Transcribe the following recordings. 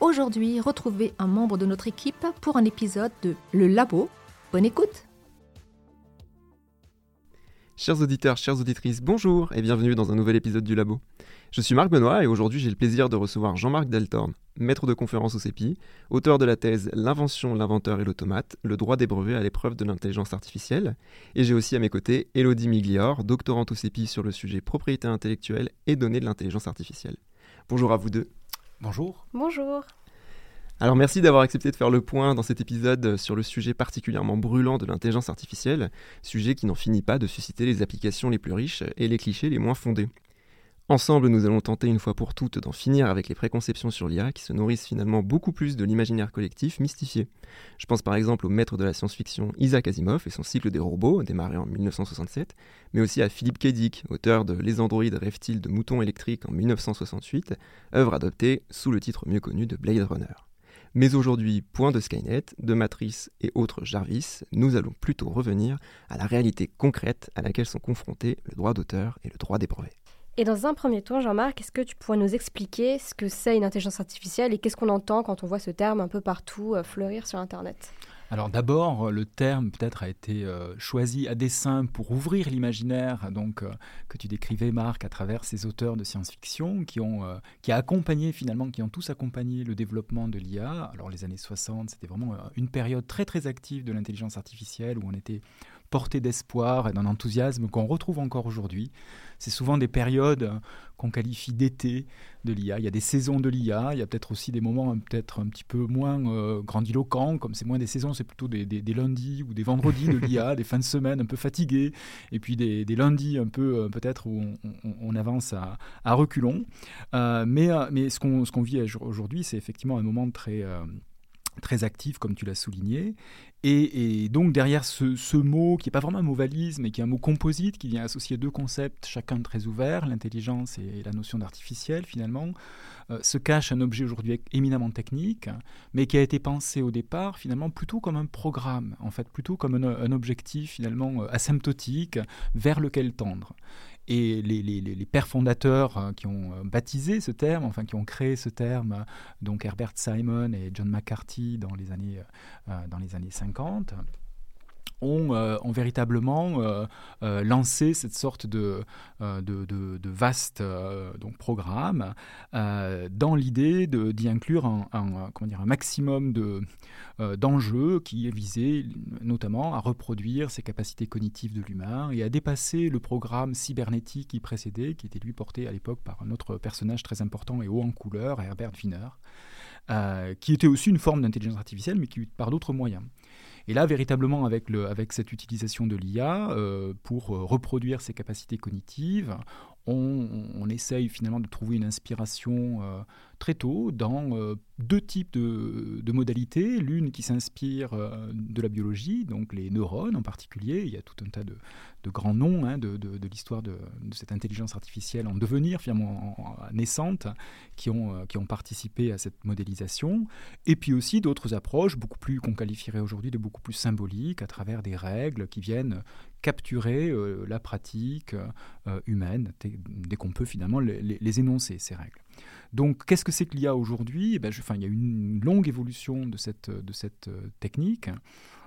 Aujourd'hui, retrouvez un membre de notre équipe pour un épisode de Le Labo. Bonne écoute Chers auditeurs, chères auditrices, bonjour et bienvenue dans un nouvel épisode du Labo. Je suis Marc Benoît et aujourd'hui j'ai le plaisir de recevoir Jean-Marc Deltorne, maître de conférence au CEPI, auteur de la thèse L'invention, l'inventeur et l'automate, le droit des brevets à l'épreuve de l'intelligence artificielle. Et j'ai aussi à mes côtés Elodie Miglior, doctorante au CEPI sur le sujet propriété intellectuelle et données de l'intelligence artificielle. Bonjour à vous deux. Bonjour. Bonjour. Alors merci d'avoir accepté de faire le point dans cet épisode sur le sujet particulièrement brûlant de l'intelligence artificielle, sujet qui n'en finit pas de susciter les applications les plus riches et les clichés les moins fondés. Ensemble, nous allons tenter une fois pour toutes d'en finir avec les préconceptions sur l'IA qui se nourrissent finalement beaucoup plus de l'imaginaire collectif mystifié. Je pense par exemple au maître de la science-fiction Isaac Asimov et son cycle des robots, démarré en 1967, mais aussi à Philippe K. Auteur de Les androïdes rêvent-ils de moutons électriques en 1968, œuvre adoptée sous le titre mieux connu de Blade Runner. Mais aujourd'hui, point de Skynet, de Matrice et autres Jarvis, nous allons plutôt revenir à la réalité concrète à laquelle sont confrontés le droit d'auteur et le droit des brevets. Et dans un premier temps, Jean-Marc, est-ce que tu pourrais nous expliquer ce que c'est une intelligence artificielle et qu'est-ce qu'on entend quand on voit ce terme un peu partout euh, fleurir sur Internet? Alors d'abord, le terme peut-être a été euh, choisi à dessein pour ouvrir l'imaginaire, donc euh, que tu décrivais Marc à travers ces auteurs de science-fiction qui ont qui accompagné finalement, qui ont tous accompagné le développement de l'IA. Alors les années 60, c'était vraiment une période très très active de l'intelligence artificielle où on était porté d'espoir et d'un enthousiasme qu'on retrouve encore aujourd'hui. C'est souvent des périodes qu'on qualifie d'été de l'IA. Il y a des saisons de l'IA, il y a peut-être aussi des moments peut-être un petit peu moins euh, grandiloquents, comme c'est moins des saisons, c'est plutôt des, lundis ou des vendredis de l'IA, des fins de semaine un peu fatigués, et puis des, lundis un peu euh, peut-être où on, avance à, reculons. Euh, mais, mais ce qu'on vit aujourd'hui, c'est effectivement un moment très très actif, comme tu l'as souligné. Et, donc derrière ce, mot, qui n'est pas vraiment un mot valise, mais qui est un mot composite, qui vient associer deux concepts, chacun très ouverts, l'intelligence et la notion d'artificiel finalement, euh, se cache un objet aujourd'hui éminemment technique, mais qui a été pensé au départ finalement plutôt comme un programme, en fait plutôt comme un objectif finalement euh, asymptotique vers lequel tendre. Et les, pères fondateurs euh, qui ont euh, baptisé ce terme, enfin qui ont créé ce terme, euh, donc Herbert Simon et John McCarthy dans les années, dans les années 50, ont, ont, véritablement lancé cette sorte de, vaste programme dans l'idée d'y inclure un, maximum de, euh, d'enjeux qui visaient notamment à reproduire ces capacités cognitives de l'humain et à dépasser le programme cybernétique qui précédait, qui était lui porté à l'époque par un autre personnage très important et haut en couleur, Herbert Wiener, euh, qui était aussi une forme d'intelligence artificielle, mais qui par d'autres moyens. Et là, véritablement, avec, cette utilisation de l'IA, euh, pour reproduire ces capacités cognitives, on, on, essaye finalement de trouver une inspiration très tôt dans euh, deux types de, modalités. L'une qui s'inspire euh, de la biologie, donc les neurones en particulier. Il y a tout un tas de, grands noms hein, de, l'histoire de, cette intelligence artificielle en devenir, finalement naissante, qui ont, euh, qui ont participé à cette modélisation. Et puis aussi d'autres approches, beaucoup plus qu'on qualifierait aujourd'hui de beaucoup plus symboliques, à travers des règles qui viennent capturer la pratique humaine dès qu'on peut finalement les énoncer, ces règles. Donc, qu'est-ce que c'est qu'il y a aujourd'hui? Eh ben, Il y a une longue évolution de cette, de cette euh, technique.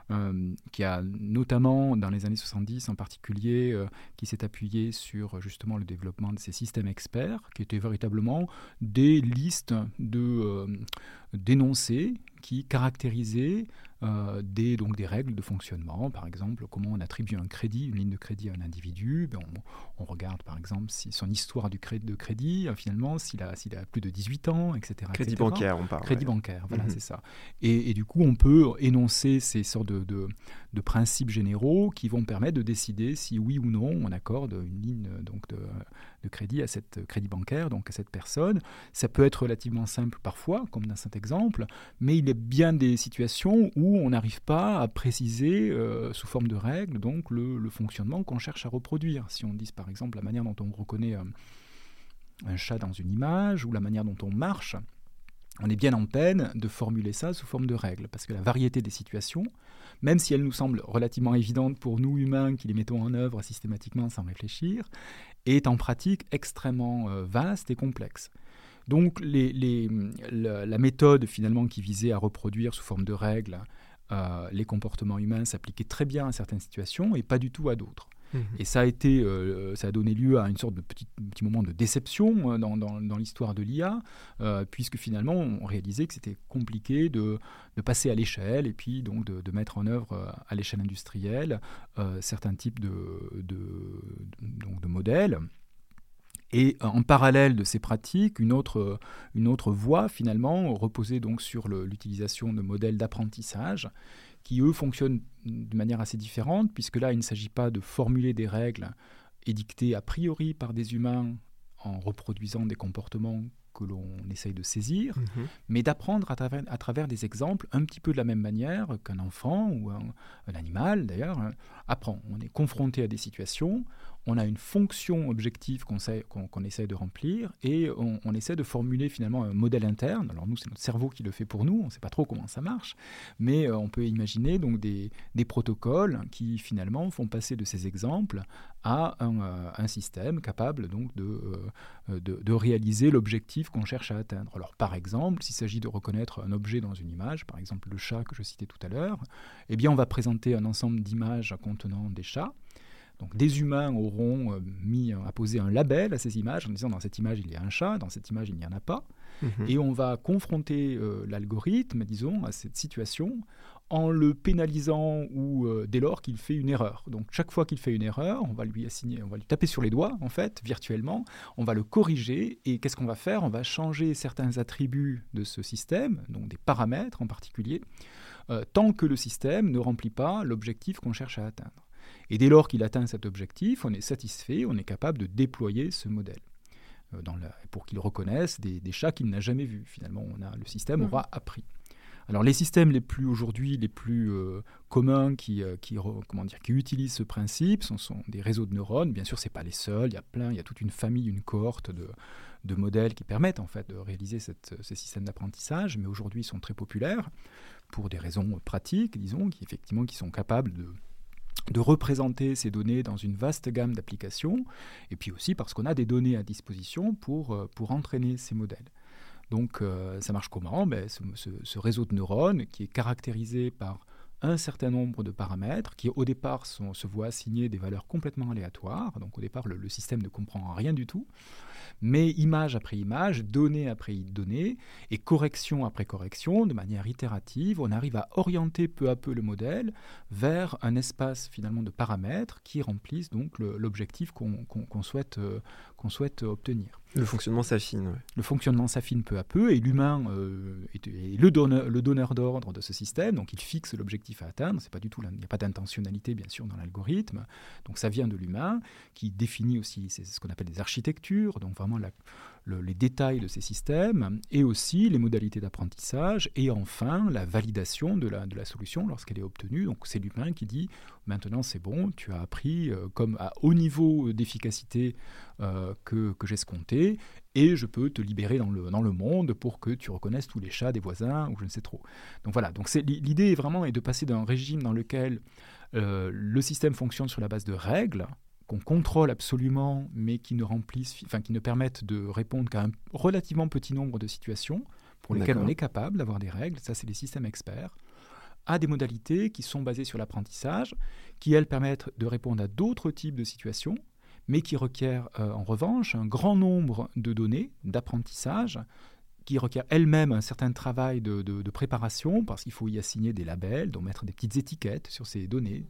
Euh, qui a notamment dans les années 70 en particulier, euh, qui s'est appuyé sur justement le développement de ces systèmes experts, qui étaient véritablement des listes de d'énoncés qui caractérisaient euh, des, donc des règles de fonctionnement, par exemple comment on attribue un crédit, une ligne de crédit à un individu. Ben, on, regarde par exemple si son histoire du crédit, de crédit, euh, finalement, s'il a, s'il a plus de 18 ans, etc. Crédit bancaire, on parle. Crédit bancaire, voilà, mhm. c'est ça. Et, du coup, on peut énoncer ces sortes de, de, principes généraux qui vont permettre de décider si oui ou non on accorde une ligne donc de, de crédit à cette crédit bancaire, donc à cette personne. Ça peut être relativement simple parfois, comme dans cet exemple, mais il y a bien des situations où on n'arrive pas à préciser euh, sous forme de règles donc le, fonctionnement qu'on cherche à reproduire. Si on dit par exemple la manière dont on reconnaît euh, un chat dans une image ou la manière dont on marche, on est bien en peine de formuler ça sous forme de règles, parce que la variété des situations, même si elles nous semblent relativement évidentes pour nous humains qui les mettons en œuvre systématiquement sans réfléchir, est en pratique extrêmement euh, vaste et complexe. Donc la, méthode finalement qui visait à reproduire sous forme de règles euh, les comportements humains s'appliquait très bien à certaines situations et pas du tout à d'autres. Et ça a, été, euh, ça a donné lieu à une sorte de petit, moment de déception euh, dans, l'histoire de l'IA, euh, puisque finalement on réalisait que c'était compliqué de, passer à l'échelle et puis donc de, mettre en œuvre à l'échelle industrielle certains types de, modèles. Et en parallèle de ces pratiques, une autre, une autre voie finalement reposait donc sur l'utilisation de modèles d'apprentissage qui eux fonctionnent de manière assez différente, puisque là, il ne s'agit pas de formuler des règles édictées a priori par des humains en reproduisant des comportements que l'on essaye de saisir, mhm. mais d'apprendre à travers, à travers, des exemples un petit peu de la même manière qu'un enfant ou un, un animal d'ailleurs hein, apprend. On est confronté à des situations, on a une fonction objective qu'on essaie de remplir et on, essaie de formuler finalement un modèle interne. Alors nous, c'est notre cerveau qui le fait pour nous, on ne sait pas trop comment ça marche, mais euh, on peut imaginer donc des, protocoles qui finalement font passer de ces exemples à un, euh, système capable donc euh, de, de, réaliser l'objectif qu'on cherche à atteindre. Alors par exemple, s'il s'agit de reconnaître un objet dans une image, par exemple le chat que je citais tout à l'heure, eh bien on va présenter un ensemble d'images contenant des chats. Donc des humains auront euh, mis, apposé un label à ces images en disant dans cette image il y a un chat, dans cette image il n'y en a pas. Mhm. Et on va confronter euh, l'algorithme, disons, à cette situation en le pénalisant ou euh, dès lors qu'il fait une erreur. Donc chaque fois qu'il fait une erreur, on va lui assigner, on va lui taper sur les doigts en fait, virtuellement, on va le corriger et qu'est-ce qu'on va faire? On va changer certains attributs de ce système, donc des paramètres en particulier, tant que le système ne remplit pas l'objectif qu'on cherche à atteindre. Et dès lors qu'il atteint cet objectif, on est satisfait, on est capable de déployer ce modèle. Euh, pour qu'il reconnaisse des, chats qu'il n'a jamais vus. Finalement, on a, le système aura mmh. appris. Alors les systèmes les plus aujourd'hui les plus euh, communs qui, euh, qui, comment dire, qui utilisent ce principe sont, sont des réseaux de neurones. Bien sûr, ce n'est pas les seuls. Il y a plein, il y a toute une famille, une cohorte de, de modèles qui permettent en fait de réaliser cette, ces systèmes d'apprentissage. Mais aujourd'hui, ils sont très populaires pour des raisons pratiques, disons, qui effectivement qui sont capables de de représenter ces données dans une vaste gamme d'applications, et puis aussi parce qu'on a des données à disposition pour, euh, entraîner ces modèles. Donc euh, ça marche comment? Ben, ce, réseau de neurones qui est caractérisé par un certain nombre de paramètres qui au départ se voient assigner des valeurs complètement aléatoires. Donc au départ le système ne comprend rien du tout mais image après image, donnée après donnée, et correction après correction, de manière itérative, on arrive à orienter peu à peu le modèle vers un espace finalement de paramètres qui remplissent donc l'objectif qu'on souhaite, euh, qu'on souhaite obtenir. Le fonctionnement s'affine. Le fonctionnement s'affine peu à peu et l'humain euh, est, le donneur, le donneur d'ordre de ce système, donc il fixe l'objectif à atteindre. C'est pas du tout, il n'y a pas d'intentionnalité bien sûr dans l'algorithme. Donc ça vient de l'humain qui définit aussi ce qu'on appelle des architectures, donc vraiment la, les détails de ces systèmes et aussi les modalités d'apprentissage et enfin la validation de la, de la solution lorsqu'elle est obtenue. Donc c'est l'humain qui dit maintenant c'est bon, tu as appris euh, comme à haut niveau d'efficacité euh, que, que j'escomptais et je peux te libérer dans le, dans le monde pour que tu reconnaisses tous les chats des voisins ou je ne sais trop. Donc voilà, donc l'idée vraiment est de passer d'un régime dans lequel euh, le système fonctionne sur la base de règles, qu'on contrôle absolument, mais qui ne remplissent, enfin qui ne permettent de répondre qu'à un relativement petit nombre de situations pour lesquelles on est capable d'avoir des règles. Ça, c'est les systèmes experts à des modalités qui sont basées sur l'apprentissage, qui elles permettent de répondre à d'autres types de situations, mais qui requièrent euh, en revanche un grand nombre de données d'apprentissage qui requiert elle-même un certain travail de, préparation, parce qu'il faut y assigner des labels, donc mettre des petites étiquettes sur ces données,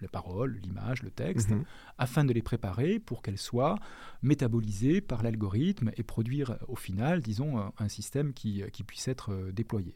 la parole, l'image, le texte, mhm. afin de les préparer pour qu'elles soient métabolisées par l'algorithme et produire au final, disons, un, système qui, qui, puisse être euh, déployé.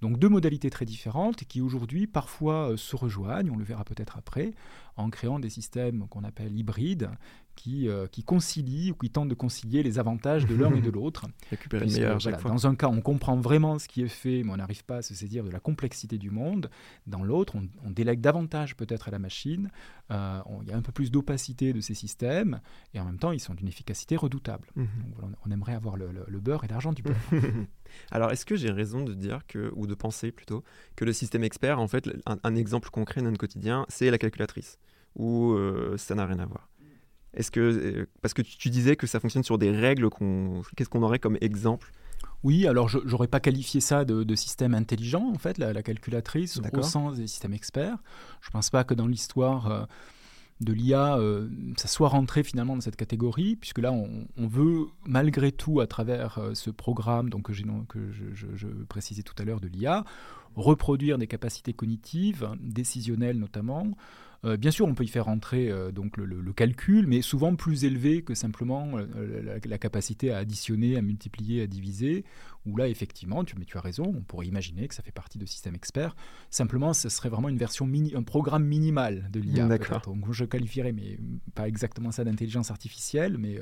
Donc deux modalités très différentes qui aujourd'hui parfois euh, se rejoignent, on le verra peut-être après, en créant des systèmes qu'on appelle hybrides qui, euh, qui concilient ou qui tentent de concilier les avantages de l'un et de l'autre. Récupérer le meilleur à chaque fois. Dans un cas, on comprend vraiment ce qui est fait, mais on n'arrive pas à se saisir de la complexité du monde. Dans l'autre, on, on, délègue davantage peut-être à la machine. Euh, Il y a un peu plus d'opacité de ces systèmes, et en même temps, ils sont d'une efficacité redoutable. Mhm. Donc voilà, on, aimerait avoir le, le- le beurre et l'argent du beurre. Alors, est-ce que j'ai raison de dire que, ou de penser plutôt, que le système expert, en fait, un, un exemple concret de notre quotidien, c'est la calculatrice, ou euh, ça n'a rien à voir Est-ce que, euh, parce que tu, disais que ça fonctionne sur des règles, qu'on, qu'est-ce qu'on aurait comme exemple? Oui, alors je n'aurais pas qualifié ça de, de système intelligent, en fait, la, la calculatrice, au sens des systèmes experts. Je ne pense pas que dans l'histoire euh, de l'IA, euh, ça soit rentré finalement dans cette catégorie, puisque là, on, on veut, malgré tout, à travers euh, ce programme donc, que, j'ai non- que je, je- je précisais tout à l'heure de l'IA, reproduire des capacités cognitives, décisionnelles notamment. Euh, bien sûr, on peut y faire rentrer euh, donc le, le- le calcul, mais souvent plus élevé que simplement euh, la, la capacité à additionner, à multiplier, à diviser. Où là, effectivement, tu, mais tu as raison, on pourrait imaginer que ça fait partie de système expert. Simplement, ce serait vraiment une version mini, un programme minimal de l'IA. D'accord. Donc, je qualifierais, mais pas exactement ça d'intelligence artificielle, mais,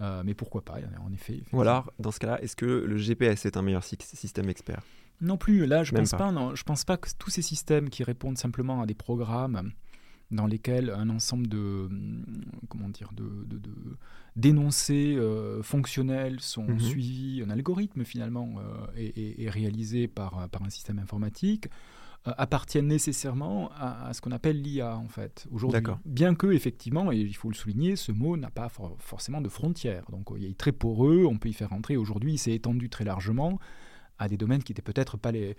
euh, mais pourquoi pas, en effet. alors, dans ce cas-là, est-ce que le GPS est un meilleur sy- système expert? Non plus, là je Même pense pas. pas. non, je pense pas que tous ces systèmes qui répondent simplement à des programmes dans lesquels un ensemble de hum, comment dire de, de- de- d'énoncés euh, fonctionnels sont Mhm. suivis, un algorithme finalement euh, est, réalisé par, par un système informatique euh, appartiennent nécessairement à, à ce qu'on appelle l'IA en fait aujourd'hui. D'accord. Bien que effectivement, et il faut le souligner, ce mot n'a pas for- forcément de frontières. Donc il est très poreux, on peut y faire entrer. Aujourd'hui, il s'est étendu très largement à des domaines qui n'étaient peut-être pas les,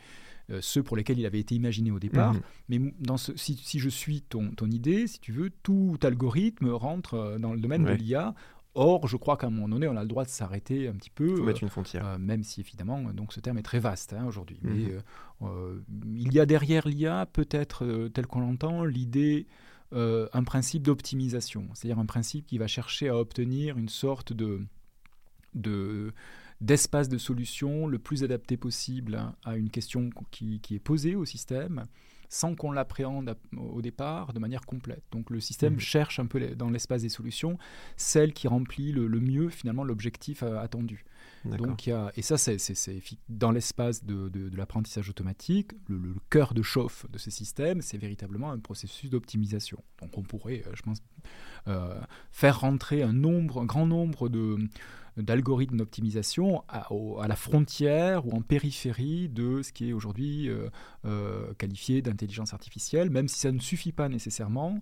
ceux pour lesquels il avait été imaginé au départ. Mhm. Mais mou- dans ce, si, si je suis ton, ton idée, si tu veux, tout algorithme rentre euh, dans le domaine Ouais. de l'IA. Or, je crois qu'à un moment donné, on a le droit de s'arrêter un petit peu. Euh, mettre une frontière. euh, même si évidemment, euh, donc ce terme est très vaste hein, aujourd'hui. Mhm. Mais euh, euh, il y a derrière l'IA, peut-être euh, tel qu'on l'entend, l'idée, euh, un principe d'optimisation, c'est-à-dire un principe qui va chercher à obtenir une sorte de, de d'espace de solution le plus adapté possible à une question qui, qui est posée au système sans qu'on l'appréhende au départ de manière complète. Donc le système Mhm. cherche un peu les- dans l'espace des solutions celle qui remplit le, le mieux finalement l'objectif euh, attendu. Donc y a, et ça c'est, c'est- c'est effi- dans l'espace de, de- de l'apprentissage automatique, le, le cœur de chauffe de ces systèmes, c'est véritablement un processus d'optimisation. Donc on pourrait, euh, je pense, euh, faire rentrer un nombre, un grand nombre de d'algorithmes d'optimisation à, la frontière ou en périphérie de ce qui est aujourd'hui euh, euh, qualifié d'intelligence artificielle, même si ça ne suffit pas nécessairement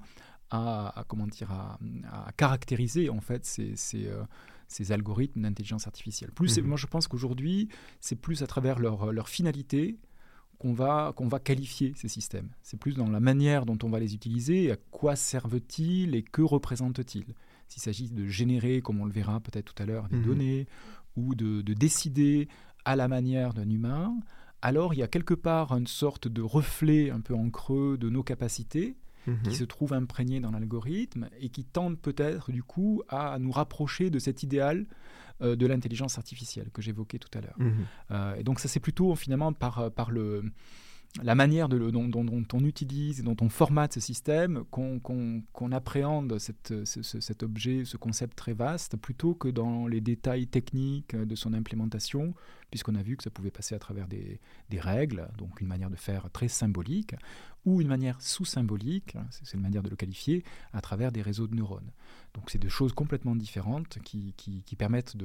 à, à, comment dire à, à caractériser en fait ces, ces, euh, ces algorithmes d'intelligence artificielle. Plus, Mhm. moi je pense qu'aujourd'hui c'est plus à travers leur, leur finalité qu'on va, qu'on va qualifier ces systèmes. C'est plus dans la manière dont on va les utiliser, à quoi servent-ils et que représentent-ils. S'il s'agit de générer, comme on le verra peut-être tout à l'heure, des Mhm. données ou de, de décider à la manière d'un humain, alors il y a quelque part une sorte de reflet un peu en creux de nos capacités Mhm. qui se trouve imprégné dans l'algorithme et qui tente peut-être du coup à nous rapprocher de cet idéal euh, de l'intelligence artificielle que j'évoquais tout à l'heure. Mhm. Euh, et donc ça c'est plutôt finalement par, euh, par le, la manière de dont, on utilise et dont on formate ce système qu'on appréhende cet objet, ce concept très vaste, plutôt que dans les détails techniques de son implémentation, puisqu'on a vu que ça pouvait passer à travers des, règles, donc une manière de faire très symbolique, ou une manière sous-symbolique, c'est une manière de le qualifier, à travers des réseaux de neurones. Donc c'est deux choses complètement différentes qui, qui- qui permettent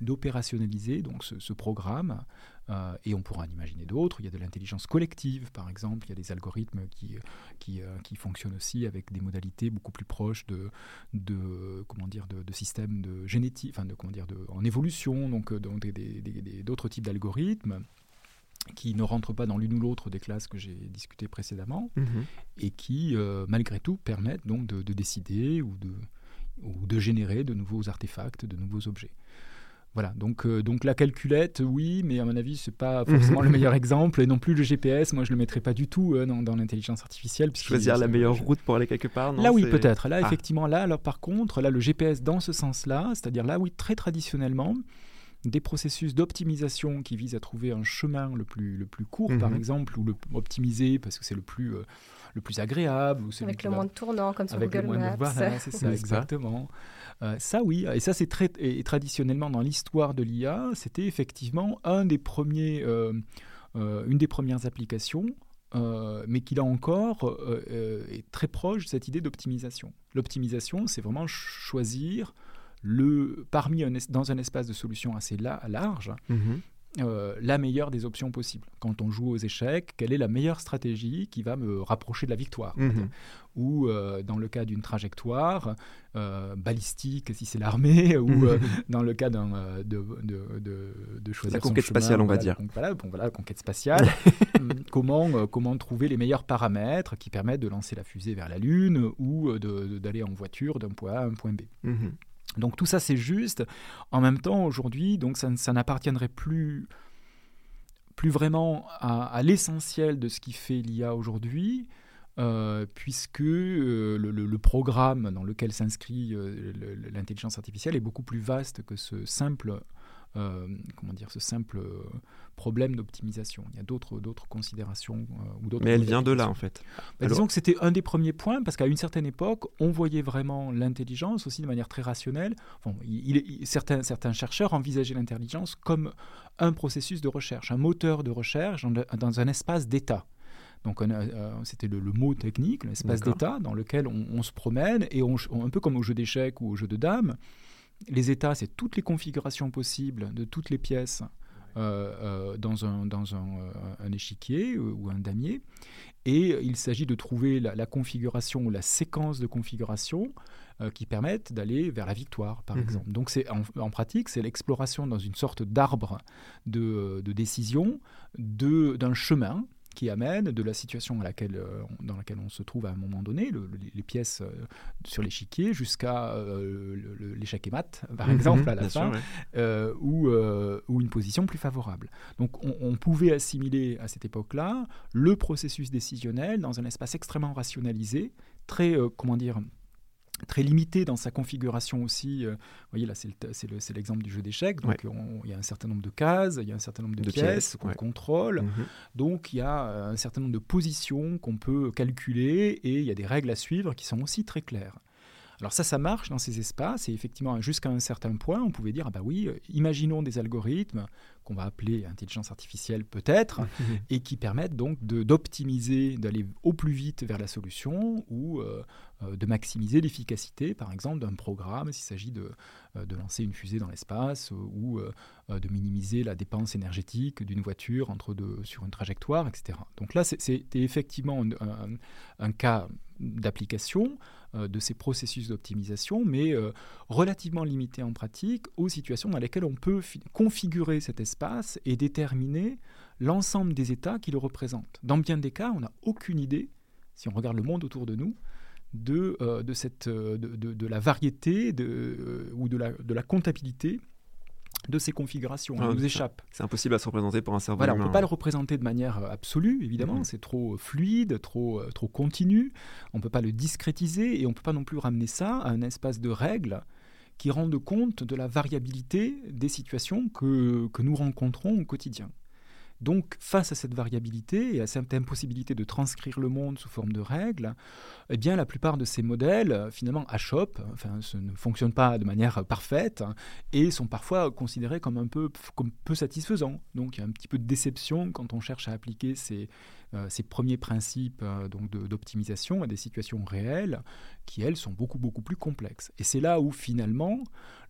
d'opérationnaliser ce, programme euh, et on pourra en imaginer d'autres. Il y a de l'intelligence collective, par exemple. Il y a des algorithmes qui, qui, euh, fonctionnent aussi avec des modalités beaucoup plus proches de, de comment dire, de, systèmes de génétique, enfin de comment dire, en évolution, donc, euh, d'autres types d'algorithmes qui ne rentrent pas dans l'une ou l'autre des classes que j'ai discutées précédemment Mhm. et qui, euh, malgré tout, permettent donc de, de décider ou de, ou de générer de nouveaux artefacts, de nouveaux objets. Voilà, donc, euh, donc la calculette, oui, mais à mon avis, c'est pas forcément le meilleur exemple, et non plus le GPS, moi je le mettrais pas du tout euh, dans, dans l'intelligence artificielle. Choisir la meilleure route pour aller quelque part, non? Là oui, peut-être. Là, Ah. effectivement, là, alors par contre, là, le GPS dans ce sens-là, c'est-à-dire là, oui, très traditionnellement, des processus d'optimisation qui visent à trouver un chemin le plus, le plus court, par Mhm. exemple, ou le optimiser parce que c'est le plus, euh, le plus agréable. Ou Avec le moins de tournants, comme sur avec le Google de- Maps. Voilà, c'est ça, exactement. Euh, ça, oui. Et ça, c'est très. Et traditionnellement, dans l'histoire de l'IA, c'était effectivement un des premiers, euh, euh, une des premières applications, euh, mais qui, là encore, euh, euh, est très proche de cette idée d'optimisation. L'optimisation, c'est vraiment choisir le, parmi un es- dans un espace de solution assez la- large, Mhm. euh, la meilleure des options possibles. Quand on joue aux échecs, quelle est la meilleure stratégie qui va me rapprocher de la victoire Mhm. Ou euh, dans le cas d'une trajectoire euh, balistique, si c'est l'armée, ou dans le cas d'un, de, de, de, de choisir La son conquête chemin, spatiale, on va voilà, dire. donc voilà, bon, voilà, la conquête spatiale. Hum, comment, comment trouver les meilleurs paramètres qui permettent de lancer la fusée vers la Lune ou d'aller en voiture d'un point A à un point B? Mhm. Donc tout ça c'est juste. En même temps aujourd'hui, ça, n'appartiendrait plus plus vraiment à, l'essentiel de ce qui fait l'IA aujourd'hui, euh, puisque euh, le, programme dans lequel s'inscrit euh, l'intelligence artificielle est beaucoup plus vaste que ce simple comment dire ce simple euh, problème d'optimisation. Il y a d'autres d'autres considérations euh, ou d'autres. Mais elle vient de là, en fait. Alors- disons que c'était un des premiers points, parce qu'à une certaine époque, on voyait vraiment l'intelligence aussi de manière très rationnelle. Bon, il- il- certains, certains chercheurs envisageaient l'intelligence comme un processus de recherche, un moteur de recherche dans, dans un espace d'état. Donc euh, c'était le, le mot technique, l'espace d'état dans lequel on, on se promène et on, on- un peu comme au jeu d'échecs ou au jeu de dames, les états, c'est toutes les configurations possibles de toutes les pièces euh, euh, dans, un, dans un, euh, un échiquier ou un damier. Et il s'agit de trouver la, la configuration ou la séquence de configuration euh, qui permettent d'aller vers la victoire, par Mhm. exemple. Donc, c'est en, en pratique, c'est l'exploration dans une sorte d'arbre de, de décision de- d'un chemin qui amène de la situation à laquelle, euh, dans laquelle on se trouve à un moment donné, le- le- les pièces euh, sur l'échiquier, jusqu'à euh, l'échec et mat, par Mhm, exemple, à la fin, sûr, ouais. euh, ou, euh, ou une position plus favorable. Donc on, on pouvait assimiler à cette époque-là le processus décisionnel dans un espace extrêmement rationalisé, très, comment dire, très limité dans sa configuration aussi. euh, vous voyez là, c'est le- c'est le- c'est l'exemple du jeu d'échecs. Donc on- il y a un certain nombre de cases, il y a un certain nombre de, De pièces, qu'on ouais. contrôle. Mhm. Donc il y a euh, un certain nombre de positions qu'on peut calculer et il y a des règles à suivre qui sont aussi très claires. Alors ça, ça marche dans ces espaces et effectivement, jusqu'à un certain point, on pouvait dire, ah bah oui, euh, imaginons des algorithmes qu'on va appeler intelligence artificielle peut-être, et qui permettent donc d'optimiser, d'aller au plus vite vers la solution ou euh, euh, de maximiser l'efficacité, par exemple, d'un programme s'il s'agit de, de lancer une fusée dans l'espace ou euh, de minimiser la dépense énergétique d'une voiture entre deux, sur une trajectoire, etc. Donc là, c'est- c'était effectivement un, un- un cas d'application de ces processus d'optimisation, mais euh, relativement limité en pratique aux situations dans lesquelles on peut fi- configurer cet espace et déterminer l'ensemble des états qui le représentent. Dans bien des cas, on n'a aucune idée, si on regarde le monde autour de nous, de, euh, euh, la variété euh, ou de la comptabilité de ces configurations. Ah, Elle nous échappe. C'est impossible à se représenter pour un cerveau Voilà, on ne peut pas le représenter de manière euh, absolue, évidemment, c'est trop euh, fluide, trop, euh, trop continu, on ne peut pas le discrétiser et on ne peut pas non plus ramener ça à un espace de règles qui rendent compte de la variabilité des situations que, que nous rencontrons au quotidien. Donc, face à cette variabilité et à cette impossibilité de transcrire le monde sous forme de règles, eh la plupart de ces modèles, euh, finalement, achoppent, ce ne fonctionnent pas de manière parfaite hein, et sont parfois considérés comme un peu, peu satisfaisants. Donc, il y a un petit peu de déception quand on cherche à appliquer ces, euh, ces premiers principes euh, d'optimisation à des situations réelles qui, elles, sont beaucoup, beaucoup plus complexes. Et c'est là où, finalement,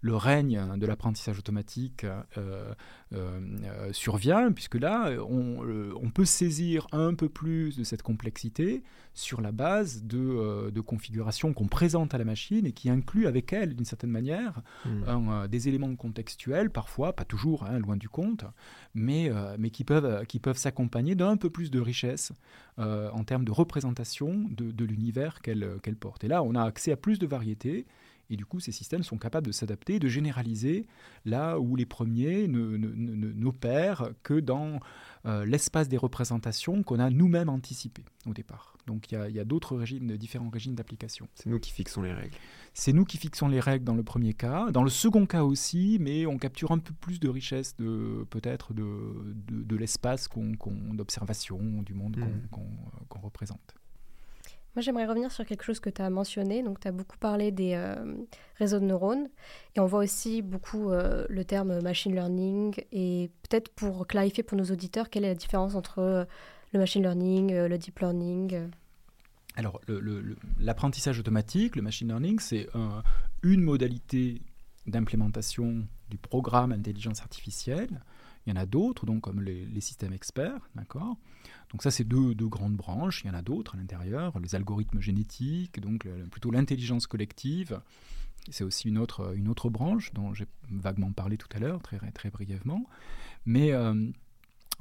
le règne de l'apprentissage automatique euh, euh, euh, survient, puisque là, on, euh, on peut saisir un peu plus de cette complexité sur la base de, de configurations qu'on présente à la machine et qui inclut avec elle, d'une certaine manière, un, euh, des éléments contextuels, parfois, pas toujours, hein, loin du compte, mais, mais qui peuvent, qui peuvent s'accompagner d'un peu plus de richesse en termes de représentation de, de l'univers qu'elle qu'elle porte. Et là, on a accès à plus de variété Et du coup, ces systèmes sont capables de s'adapter, de généraliser là où les premiers n'opèrent que dans euh, l'espace des représentations qu'on a nous-mêmes anticipées au départ. Donc il y a, d'autres régimes, différents régimes d'application. C'est nous qui fixons les règles. C'est nous qui fixons les règles dans le premier cas. Dans le second cas aussi, mais on capture un peu plus de richesse de peut-être de, de, l'espace d'observation du monde mmh. qu'on représente. Moi, j'aimerais revenir sur quelque chose que tu as mentionné. Donc, tu as beaucoup parlé des euh, réseaux de neurones. Et on voit aussi beaucoup euh, le terme machine learning. Et peut-être pour clarifier pour nos auditeurs, quelle est la différence entre euh, le machine learning, le deep learning Alors, l'apprentissage automatique, le machine learning, c'est une modalité d'implémentation du programme intelligence artificielle. Il y en a d'autres, donc comme les, systèmes experts, d'accord? Donc ça, c'est deux, grandes branches. Il y en a d'autres à l'intérieur, les algorithmes génétiques, donc plutôt l'intelligence collective. C'est aussi une autre, une autre branche dont j'ai vaguement parlé tout à l'heure, très, très brièvement. Mais euh,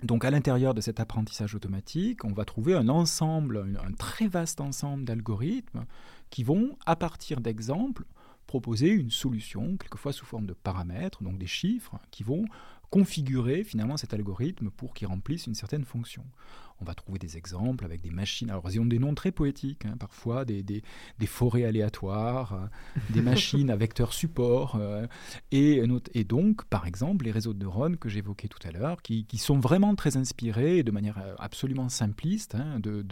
donc à l'intérieur de cet apprentissage automatique, on va trouver un ensemble, un très vaste ensemble d'algorithmes qui vont, à partir d'exemples, proposer une solution, quelquefois sous forme de paramètres, donc des chiffres, qui vont configurer finalement cet algorithme pour qu'il remplisse une certaine fonction. On va trouver des exemples avec des machines. Alors, ils ont des noms très poétiques, hein, parfois des, forêts aléatoires, euh, des machines à vecteurs support. Euh, et, donc, par exemple, les réseaux de neurones que j'évoquais tout à l'heure, qui, sont vraiment très inspirés de manière euh, absolument simpliste hein, de,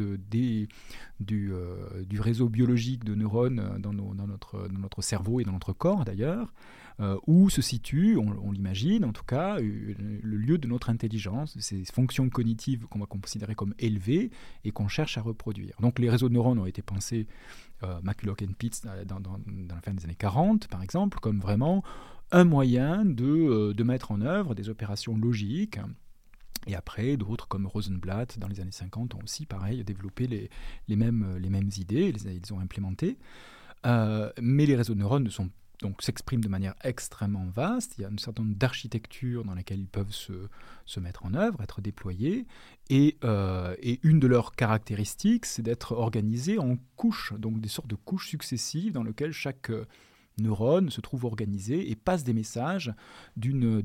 du, réseau biologique de neurones dans notre cerveau et dans notre corps d'ailleurs. Euh, où se situe, on, l'imagine en tout cas, euh, le lieu de notre intelligence, ces fonctions cognitives qu'on va considérer comme élevées et qu'on cherche à reproduire. Donc les réseaux de neurones ont été pensés, euh, McCulloch et Pitts, dans, la fin des années 40 par exemple, comme vraiment un moyen de, mettre en œuvre des opérations logiques. Et après, d'autres comme Rosenblatt, dans les années 50, ont aussi, pareil, développé les, les, mêmes, les mêmes idées, ils ont implémenté. mais les réseaux de neurones ne sont donc s'expriment de manière extrêmement vaste. Il y a un certain nombre d'architectures dans lesquelles ils peuvent se, mettre en œuvre, être déployés. Et, euh, une de leurs caractéristiques, c'est d'être organisés en couches, donc des sortes de couches successives dans lesquelles chaque euh, neurone se trouve organisé et passe des messages d'une,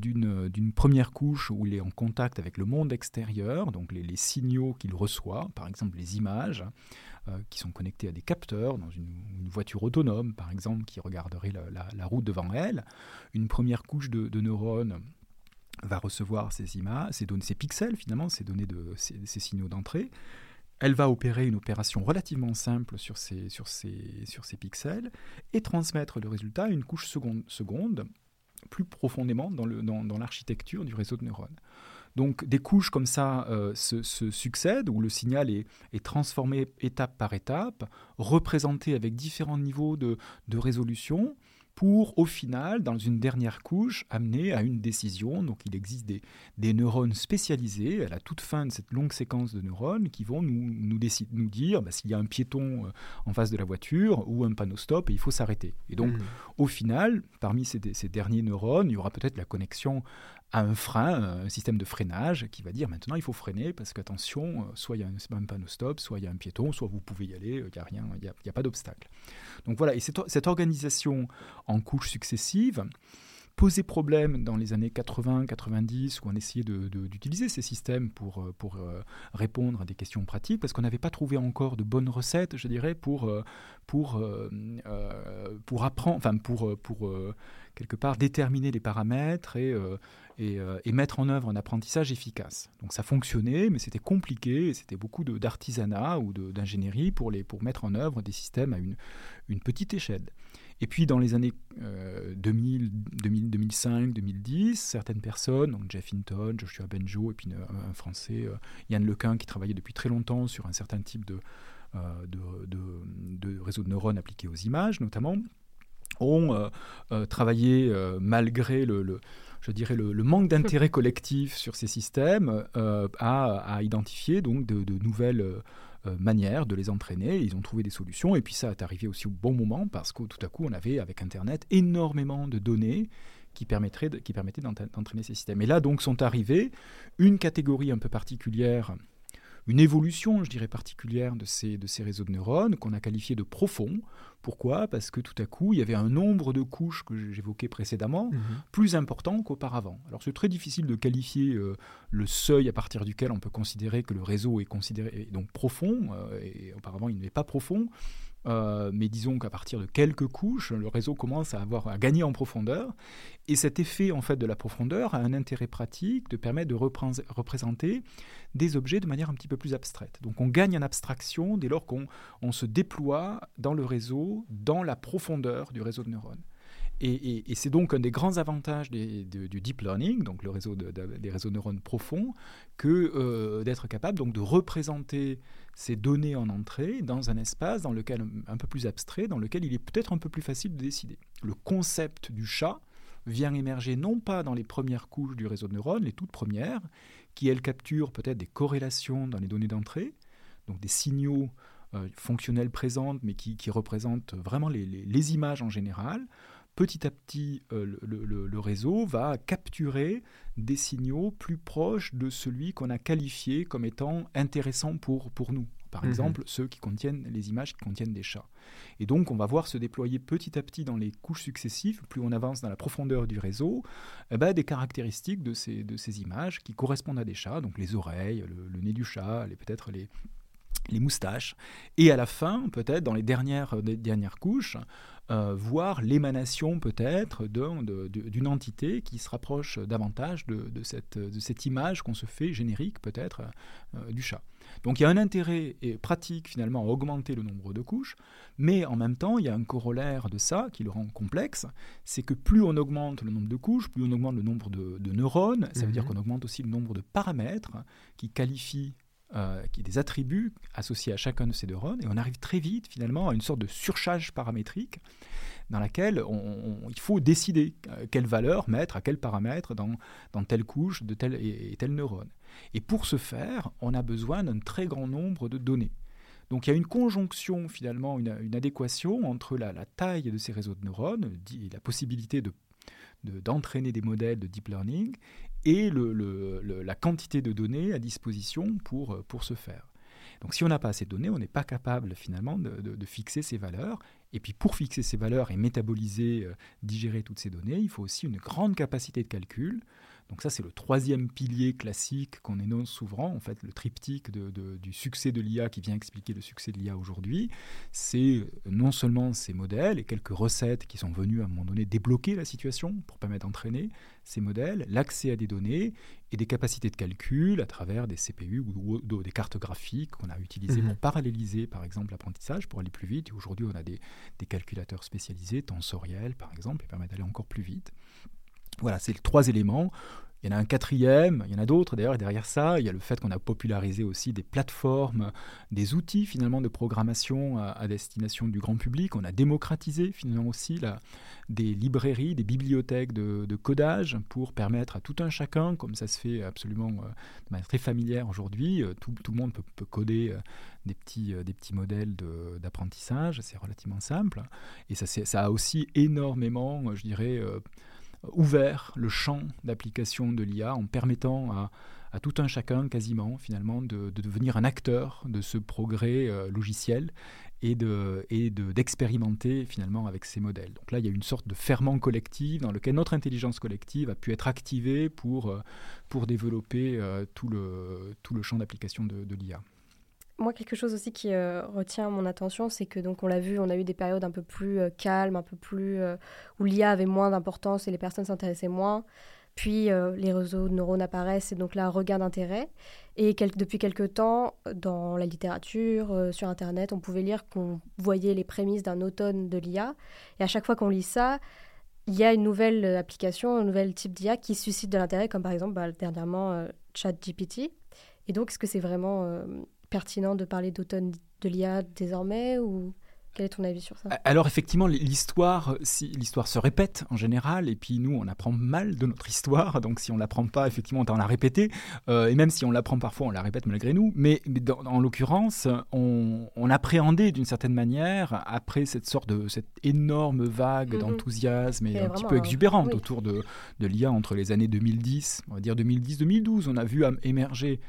première couche où il est en contact avec le monde extérieur, donc les signaux qu'il reçoit, par exemple les images, euh, qui sont connectés à des capteurs dans une, voiture autonome, par exemple, qui regarderait la, route devant elle. Une première couche de, neurones va recevoir ces images, ces, données, ces pixels finalement, ces données de ces, signaux d'entrée. Elle va opérer une opération relativement simple sur ces, sur sur pixels et transmettre le résultat à une couche seconde, seconde plus profondément dans l'architecture dans du réseau de neurones. Donc des couches comme ça euh, se, succèdent, où le signal est, transformé étape par étape, représenté avec différents niveaux de, résolution, pour au final, dans une dernière couche, amener à une décision. Donc il existe des, neurones spécialisés à la toute fin de cette longue séquence de neurones qui vont nous, nous, nous dire bah, s'il y a un piéton euh, en face de la voiture ou un panneau stop et il faut s'arrêter. Et donc mmh. au final, parmi ces, ces, derniers neurones, il y aura peut-être la connexion un frein, un système de freinage qui va dire maintenant il faut freiner parce qu'attention, euh, soit il y a un, panneau stop, soit il y a un piéton, soit vous pouvez y aller, il n'y a rien, il n'y a, pas d'obstacle. Donc voilà, et cette organisation en couches successives, posait problème dans les années 80-90 où on essayait d'utiliser ces systèmes pour, euh, euh, répondre à des questions pratiques parce qu'on n'avait pas trouvé encore de bonnes recettes, je dirais, pour, euh, apprendre, enfin pour, quelque part déterminer les paramètres et, et, et, mettre en œuvre un apprentissage efficace. Donc ça fonctionnait, mais c'était compliqué, c'était beaucoup d'artisanat ou d'ingénierie pour, mettre en œuvre des systèmes à une petite échelle. Et puis dans les années 2000, 2005, 2010, certaines personnes, donc Jeff Hinton, Joshua Benjo, et puis un, Français, euh, Yann Lequin, qui travaillait depuis très longtemps sur un certain type de, euh, de, de, réseau de neurones appliqués aux images notamment, ont euh, travaillé malgré le, je dirais le, manque d'intérêt collectif sur ces systèmes à, à, identifier donc de, nouvelles manière de les entraîner. Ils ont trouvé des solutions. Et puis ça est arrivé aussi au bon moment parce que tout à coup, on avait avec Internet énormément de données qui, qui permettaient d'entraîner ces systèmes. Et là, donc, sont arrivées une catégorie un peu particulière une évolution, je dirais, particulière de ces, de ces réseaux de neurones qu'on a qualifié de profonds, Pourquoi? Parce que tout à coup, il y avait un nombre de couches que j'évoquais précédemment Mhm. plus important qu'auparavant. Alors c'est très difficile de qualifier euh, le seuil à partir duquel on peut considérer que le réseau est considéré est donc profond, euh, et auparavant il n'est pas profond. Euh, mais disons qu'à partir de quelques couches, le réseau commence à avoir à gagner en profondeur, et cet effet en fait de la profondeur a un intérêt pratique de permettre de représenter des objets de manière un petit peu plus abstraite. Donc on gagne en abstraction dès lors qu'on on se déploie dans le réseau, dans la profondeur du réseau de neurones. Et, c'est donc un des grands avantages du deep learning, donc le réseau de- de- des réseaux de neurones profonds, que euh, d'être capable donc de représenter ces données en entrée dans un espace dans lequel un peu plus abstrait, dans lequel il est peut-être un peu plus facile de décider. Le concept du chat vient émerger non pas dans les premières couches du réseau de neurones, les toutes premières, qui elles capturent peut-être des corrélations dans les données d'entrée, donc des signaux euh, fonctionnels présents, mais qui, qui représentent vraiment les- les- les images en général petit à petit, euh, le, le- le réseau va capturer des signaux plus proches de celui qu'on a qualifié comme étant intéressant pour, pour nous. Par Mhm. exemple, ceux qui contiennent les images qui contiennent des chats. Et donc, on va voir se déployer petit à petit dans les couches successives, plus on avance dans la profondeur du réseau, eh ben, des caractéristiques de ces, de ces images qui correspondent à des chats, donc les oreilles, le, le nez du chat, les- peut-être les, les moustaches, et à la fin, peut-être dans les dernières, des dernières couches, euh, voir l'émanation peut-être d'une entité qui se rapproche davantage de, de cette, de cette image qu'on se fait générique peut-être euh, du chat. Donc il y a un intérêt et pratique finalement à augmenter le nombre de couches, mais en même temps il y a un corollaire de ça qui le rend complexe, c'est que plus on augmente le nombre de couches, plus on augmente le nombre de, de neurones, ça veut dire Mhm. qu'on augmente aussi le nombre de paramètres qui qualifient euh, qui des attributs associés à chacun de ces neurones, et on arrive très vite finalement à une sorte de surcharge paramétrique dans laquelle on- il faut décider euh, quelle valeur mettre à quel paramètre dans, dans telle couche de tel et, et tel neurone. Et pour ce faire, on a besoin d'un très grand nombre de données. Donc il y a une conjonction finalement, une, adéquation entre la, taille de ces réseaux de neurones, dit- la possibilité de- d'entraîner des modèles de deep learning et la quantité de données à disposition pour, euh, pour ce faire. Donc si on n'a pas assez de données, on n'est pas capable finalement de fixer ces valeurs. Et puis pour fixer ces valeurs et métaboliser, euh, digérer toutes ces données, il faut aussi une grande capacité de calcul. Donc ça, c'est le troisième pilier classique qu'on énonce souvent, en fait, le triptyque de- de- du succès de l'IA qui vient expliquer le succès de l'IA aujourd'hui. C'est euh, non seulement ces modèles et quelques recettes qui sont venues à un moment donné débloquer la situation pour permettre d'entraîner ces modèles, l'accès à des données et des capacités de calcul à travers des CPU ou, ou des cartes graphiques qu'on a utilisées Mhm. pour paralléliser, par exemple, l'apprentissage, pour aller plus vite. Et aujourd'hui, on a des, des calculateurs spécialisés, tensoriels, par exemple, qui permettent d'aller encore plus vite. Voilà, c'est les trois éléments. Il y en a un quatrième, il y en a d'autres d'ailleurs, derrière ça, il y a le fait qu'on a popularisé aussi des plateformes, des outils finalement de programmation à, à destination du grand public. On a démocratisé finalement aussi la, des librairies, des bibliothèques de, codage pour permettre à tout un chacun, comme ça se fait absolument euh, de manière très familière aujourd'hui, euh, tout, tout le monde peut, peut coder euh, des, petits, euh, des petits modèles d'apprentissage, c'est relativement simple. Et ça, ça a aussi énormément, euh, je dirais, euh, ouvert le champ d'application de l'IA en permettant à, tout un chacun quasiment finalement de, de devenir un acteur de ce progrès euh, logiciel et de et de- d'expérimenter finalement avec ces modèles. Donc là, il y a une sorte de ferment collectif dans lequel notre intelligence collective a pu être activée pour, euh, pour développer euh, tout, le, tout le champ d'application de l'IA. Moi, quelque chose aussi qui euh, retient mon attention, c'est que donc on l'a vu, on a eu des périodes un peu plus euh, calmes, un peu plus euh, où l'IA avait moins d'importance et les personnes s'intéressaient moins. Puis les réseaux de neurones apparaissent et donc là, regain d'intérêt. Et depuis quelque temps, dans la littérature, sur Internet, on pouvait lire qu'on voyait les prémices d'un automne de l'IA. Et à chaque fois qu'on lit ça, il y a une nouvelle application, un nouvel type d'IA qui suscite de l'intérêt, comme par exemple bah, dernièrement ChatGPT. Et donc, est-ce que c'est vraiment pertinent de parler d'automne de l'IA désormais ou quel est ton avis sur ça? Alors effectivement, l'histoire, si l'histoire se répète en général, et puis nous on apprend mal de notre histoire, donc si on l'apprend pas, effectivement, on tend à la répéter, euh, et même si on l'apprend parfois, on la répète malgré nous. Mais, mais dans- en l'occurrence, on, on appréhendait d'une certaine manière après cette sorte de cette énorme vague Mhm. d'enthousiasme et Et un petit peu un- exubérante oui. autour de, de l'IA entre les années 2010, on va dire 2010-2012, on a vu émerger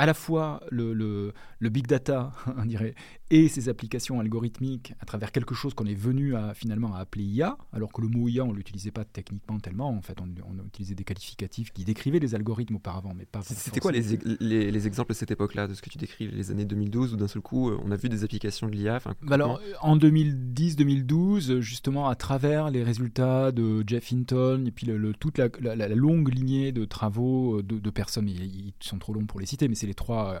à la fois le, le, le, big data, on dirait, et ses applications algorithmiques à travers quelque chose qu'on est venu à, finalement à appeler IA, alors que le mot IA, on ne l'utilisait pas techniquement tellement. En fait, on, on, utilisait des qualificatifs qui décrivaient les algorithmes auparavant, mais pas. C'était quoi les, les, les, exemples de cette époque-là, de ce que tu décris, les années 2012, où d'un seul coup, on a vu des applications de l'IA bah Alors, en 2010-2012, justement, à travers les résultats de Jeff Hinton et puis le, toute la, la, longue lignée de travaux de, de personnes, ils, ils, sont trop longs pour les citer, mais c'est les trois,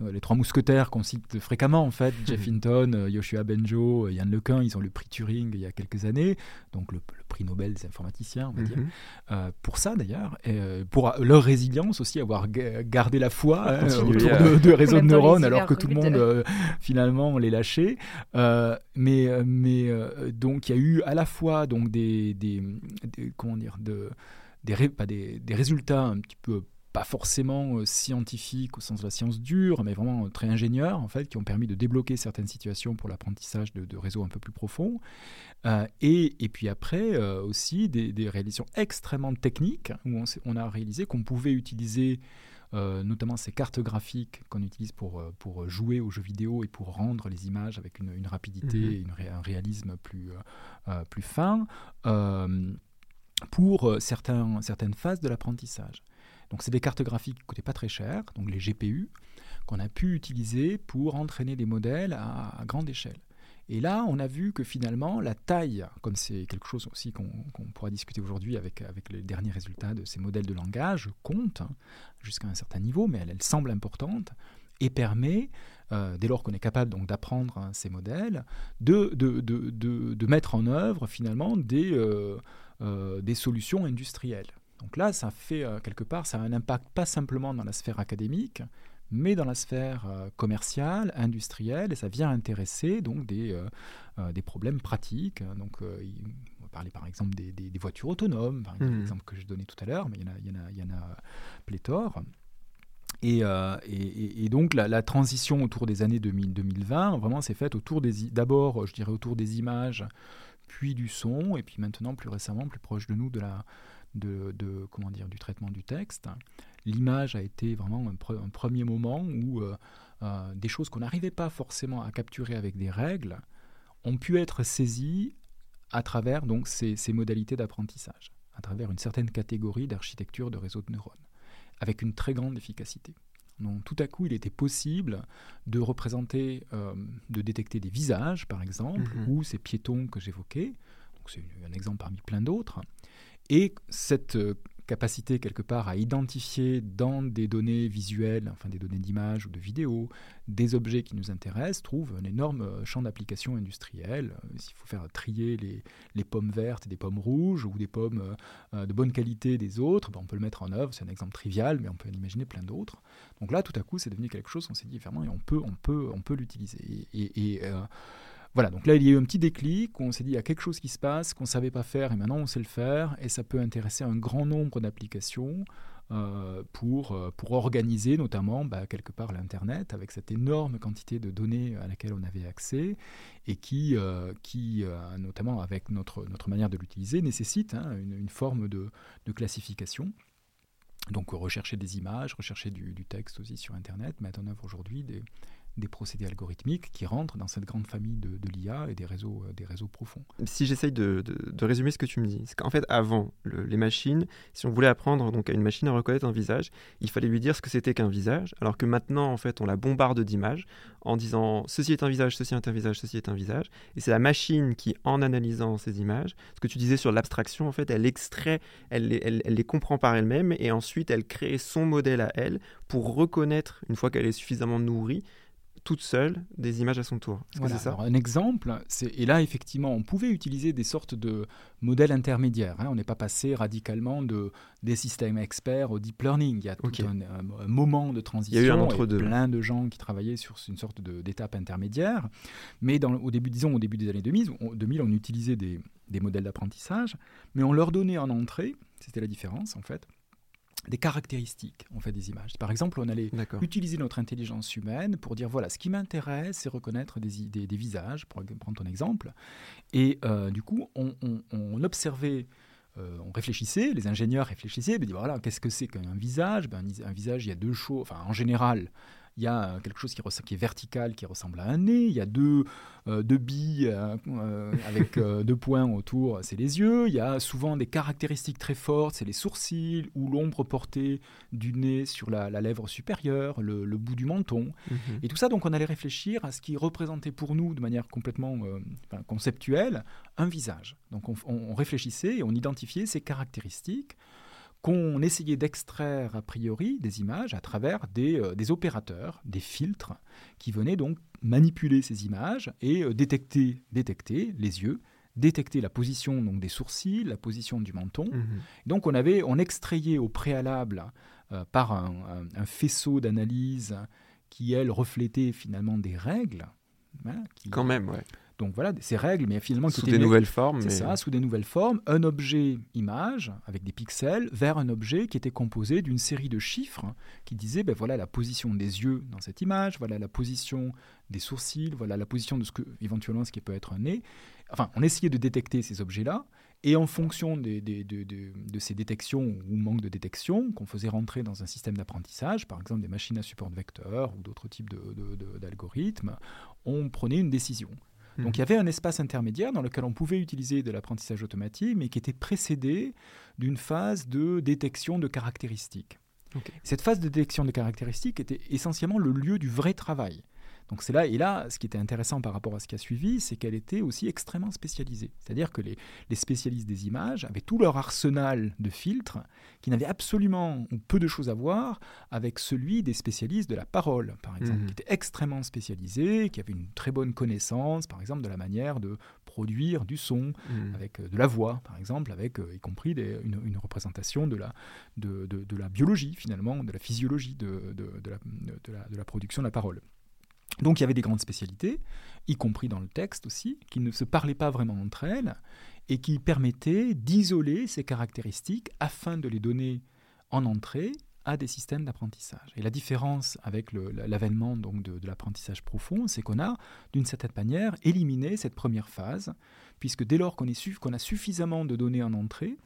euh, les trois mousquetaires qu'on cite fréquemment, en fait. Jeff Hinton, euh, Yoshua Benjo, euh, Yann Lequin, ils ont le prix Turing il y a quelques années, donc le, prix Nobel des informaticiens, on va dire. Mhm. pour ça, d'ailleurs, pour leur résilience aussi, avoir gardé la foi hein, autour de, de, réseaux de neurones, alors que tout le monde, finalement, les lâchait. mais mais donc, il y a eu à la fois donc, des, des, comment dire, de, des, pas des, des résultats un petit peu pas forcément euh, scientifiques au sens de la science dure, mais vraiment euh, très ingénieurs, en fait, qui ont permis de débloquer certaines situations pour l'apprentissage de, réseaux un peu plus profonds. Euh, et, et, puis après, aussi des, des, réalisations extrêmement techniques, où on, on a réalisé qu'on pouvait utiliser notamment ces cartes graphiques qu'on utilise pour, pour jouer aux jeux vidéo et pour rendre les images avec une, une rapidité mhm. et une, un réalisme plus, plus fin, pour certains, certaines phases de l'apprentissage. Donc c'est des cartes graphiques qui ne coûtaient pas très cher, donc les GPU, qu'on a pu utiliser pour entraîner des modèles à, grande échelle. Et là, on a vu que finalement, la taille, comme c'est quelque chose aussi qu'on pourra discuter aujourd'hui avec, avec les derniers résultats de ces modèles de langage, compte hein, jusqu'à un certain niveau, mais elle, semble importante et permet, euh, dès lors qu'on est capable d'apprendre hein, ces modèles, de, de, de, de, mettre en œuvre finalement des, euh, euh, des solutions industrielles. Donc là, ça fait euh, quelque part, ça a un impact pas simplement dans la sphère académique, mais dans la sphère euh, commerciale, industrielle, et ça vient intéresser donc des, euh, des problèmes pratiques. Donc, on va parler par exemple des, des, voitures autonomes, par exemple, mmh. l'exemple que j'ai donné tout à l'heure, mais il y en a, y y en pléthore. Et, et, et, donc la, la, transition autour des années 2000, 2020, vraiment, s'est faite autour des, d'abord, je dirais, autour des images, puis du son, et puis maintenant, plus récemment, plus proche de nous, de la, de, comment dire, du traitement du texte. L'image a été vraiment un, premier moment où euh, euh, des choses qu'on n'arrivait pas forcément à capturer avec des règles ont pu être saisies à travers donc ces, modalités d'apprentissage, à travers une certaine catégorie d'architecture de réseaux de neurones, avec une très grande efficacité. Donc tout à coup, il était possible de représenter, euh, de détecter des visages, par exemple, mm-hmm. ou ces piétons que j'évoquais. C'est un exemple parmi plein d'autres. Et cette euh, capacité quelque part à identifier dans des données visuelles, enfin des données d'image ou de vidéo, des objets qui nous intéressent, trouve un énorme euh, champ d'application industrielle. Euh, s'il faut faire trier les, les, pommes vertes des pommes rouges ou des pommes de bonne qualité des autres, ben on peut le mettre en œuvre. C'est un exemple trivial, mais on peut en imaginer plein d'autres. Donc là, tout à coup, c'est devenu quelque chose. On s'est dit vraiment, on peut, on peut, on peut l'utiliser. Et, et voilà, donc là, il y a eu un petit déclic, on s'est dit, il y a quelque chose qui se passe qu'on ne savait pas faire, et maintenant on sait le faire, et ça peut intéresser un grand nombre d'applications euh, pour, euh, pour organiser notamment bah, quelque part l'Internet, avec cette énorme quantité de données à laquelle on avait accès, et qui, euh, qui notamment avec notre, notre manière de l'utiliser, nécessite hein, une, forme de, de classification. Donc rechercher des images, rechercher du, du, texte aussi sur Internet, mettre en œuvre aujourd'hui des, des procédés algorithmiques qui rentrent dans cette grande famille de, l'IA et des réseaux, euh, des réseaux profonds. Si j'essaye de, résumer ce que tu me dis, c'est qu'en fait, avant, les machines, si on voulait apprendre donc, à une machine à reconnaître un visage, il fallait lui dire ce que c'était qu'un visage, alors que maintenant, en fait, on la bombarde d'images en disant ceci est un visage, ceci est un visage, ceci est un visage. Et c'est la machine qui, en analysant ces images, ce que tu disais sur l'abstraction, en fait, elle extrait, elle, elle, elle les comprend par elle-même et ensuite elle crée son modèle à elle pour reconnaître, une fois qu'elle est suffisamment nourrie, toute seule des images à son tour. Voilà, ça un exemple, et là effectivement on pouvait utiliser des sortes de modèles intermédiaires. Hein. on n'est pas passé radicalement de, des systèmes experts au deep learning. Il y a tout un, moment de transition. Il y a eu un entre deux. Plein de gens qui travaillaient sur une sorte d'étape intermédiaire. Mais dans, au début, disons au début des années 2000, on, 2000, on utilisait des, des modèles d'apprentissage, mais on leur donnait en entrée, c'était la différence en fait, des caractéristiques on fait des images. Par exemple, on allait utiliser notre intelligence humaine pour dire voilà, ce qui m'intéresse, c'est reconnaître des, des, des, visages, pour prendre ton exemple. Et euh, du coup, on, on, observait euh, on réfléchissait, les ingénieurs réfléchissaient, ben, voilà, qu'est-ce que c'est qu'un visage? Ben, un, visage, il y a deux choses, enfin en général, il y a quelque chose qui, qui, est vertical, qui ressemble à un nez, il y a deux, euh, deux billes euh, euh, avec deux points autour, c'est les yeux, il y a souvent des caractéristiques très fortes, c'est les sourcils ou l'ombre portée du nez sur la, lèvre supérieure, le, bout du menton. Mhm. Et tout ça, donc on allait réfléchir à ce qui représentait pour nous, de manière complètement conceptuelle, un visage. Donc on réfléchissait et on identifiait ces caractéristiques qu'on essayait d'extraire a priori des images à travers euh, des, opérateurs, des filtres, qui venaient donc manipuler ces images et euh, détecter, détecter les yeux, détecter la position donc des sourcils, la position du menton. Mhm. Donc on avait, on extrayait au préalable euh, par un, faisceau d'analyse qui elle reflétait finalement des règles. Hein, Quand même, ouais. Donc voilà, ces règles, mais finalement sous des nouvelles formes. C'est ça, sous des nouvelles formes, un objet image avec des pixels vers un objet qui était composé d'une série de chiffres qui disaient ben voilà la position des yeux dans cette image, voilà la position des sourcils, voilà la position de ce que éventuellement ce qui peut être un nez. Enfin, on essayait de détecter ces objets-là. Et en fonction des, de, ces détections ou manque de détection qu'on faisait rentrer dans un système d'apprentissage, par exemple des machines à support de vecteurs ou d'autres types d'algorithmes, on prenait une décision. Donc il y avait un espace intermédiaire dans lequel on pouvait utiliser de l'apprentissage automatique, mais qui était précédé d'une phase de détection de caractéristiques. Cette phase de détection de caractéristiques était essentiellement le lieu du vrai travail. Donc c'est là, et là, ce qui était intéressant par rapport à ce qui a suivi, c'est qu'elle était aussi extrêmement spécialisée. C'est-à-dire que les, spécialistes des images avaient tout leur arsenal de filtres qui n'avaient absolument ou peu de choses à voir avec celui des spécialistes de la parole, par exemple, mmh. qui étaient extrêmement spécialisés, qui avaient une très bonne connaissance, par exemple, de la manière de produire du son, mmh. avec euh, de la voix, par exemple, avec euh, y compris une, représentation de la, de, de, la biologie, finalement, de la physiologie de, la, de la production de la parole. Donc il y avait des grandes spécialités, y compris dans le texte aussi, qui ne se parlaient pas vraiment entre elles et qui permettaient d'isoler ces caractéristiques afin de les donner en entrée à des systèmes d'apprentissage. Et la différence avec l'avènement donc de, l'apprentissage profond, c'est qu'on a, d'une certaine manière, éliminé cette première phase, puisque dès lors qu'on a suffisamment de données en entrée,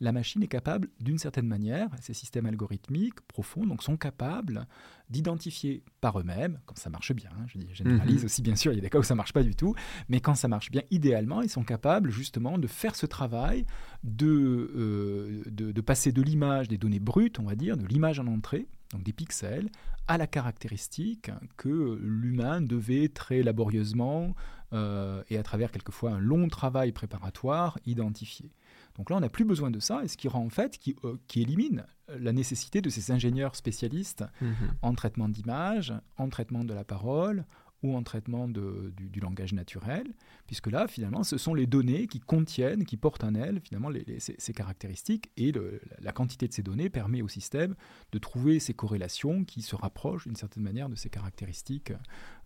la machine est capable, d'une certaine manière, ces systèmes algorithmiques profonds donc, sont capables d'identifier par eux-mêmes, quand ça marche bien, hein, je généralise mhm. aussi bien sûr, il y a des cas où ça marche pas du tout, mais quand ça marche bien, idéalement, ils sont capables justement de faire ce travail de, euh, de, passer de l'image, des données brutes, on va dire, de l'image en entrée, donc des pixels, à la caractéristique que l'humain devait très laborieusement euh, et à travers quelquefois un long travail préparatoire identifier. Donc là, on n'a plus besoin de ça, et ce qui rend en fait, qui, euh, élimine la nécessité de ces ingénieurs spécialistes mhm. en traitement d'image, en traitement de la parole ou en traitement du, langage naturel, puisque là, finalement, ce sont les données qui contiennent, qui portent en elles, finalement, ces, caractéristiques, et la quantité de ces données permet au système de trouver ces corrélations qui se rapprochent d'une certaine manière de ces caractéristiques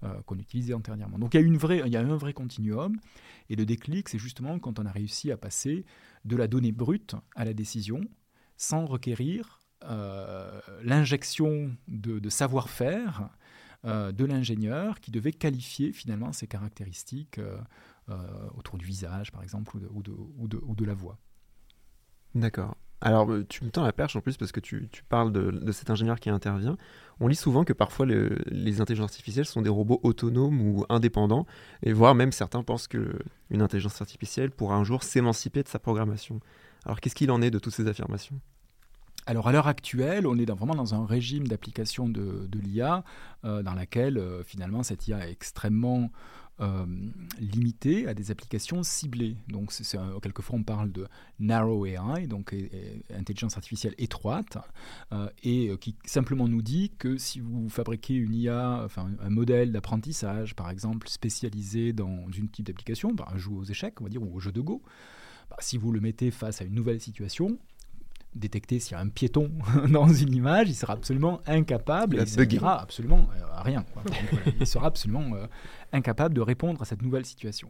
euh, qu'on utilisait antérieurement. Donc il y, a un vrai continuum, et le déclic, c'est justement quand on a réussi à passer de la donnée brute à la décision sans requérir euh, l'injection de, savoir-faire de l'ingénieur qui devait qualifier finalement ces caractéristiques euh, autour du visage, par exemple, ou de la voix. D'accord. Alors, tu me tends la perche en plus parce que tu, parles de, cet ingénieur qui intervient. On lit souvent que parfois les intelligences artificielles sont des robots autonomes ou indépendants, et voire même certains pensent qu'une intelligence artificielle pourra un jour s'émanciper de sa programmation. Alors, qu'est-ce qu'il en est de toutes ces affirmations? Alors à l'heure actuelle, on est vraiment dans un régime d'application de, l'IA euh, dans laquelle euh, finalement cette IA est extrêmement euh, limité à des applications ciblées. Donc, quelquefois, on parle de narrow AI, donc intelligence artificielle étroite, et qui simplement nous dit que si vous fabriquez une IA, enfin un modèle d'apprentissage, par exemple, spécialisé dans une type d'application, un jeu aux échecs, on va dire, ou au jeu de Go, bah, si vous le mettez face à une nouvelle situation, détecter s'il y a un piéton dans une image, il sera absolument incapable, il, ne dira absolument rien. il sera absolument incapable de répondre à cette nouvelle situation.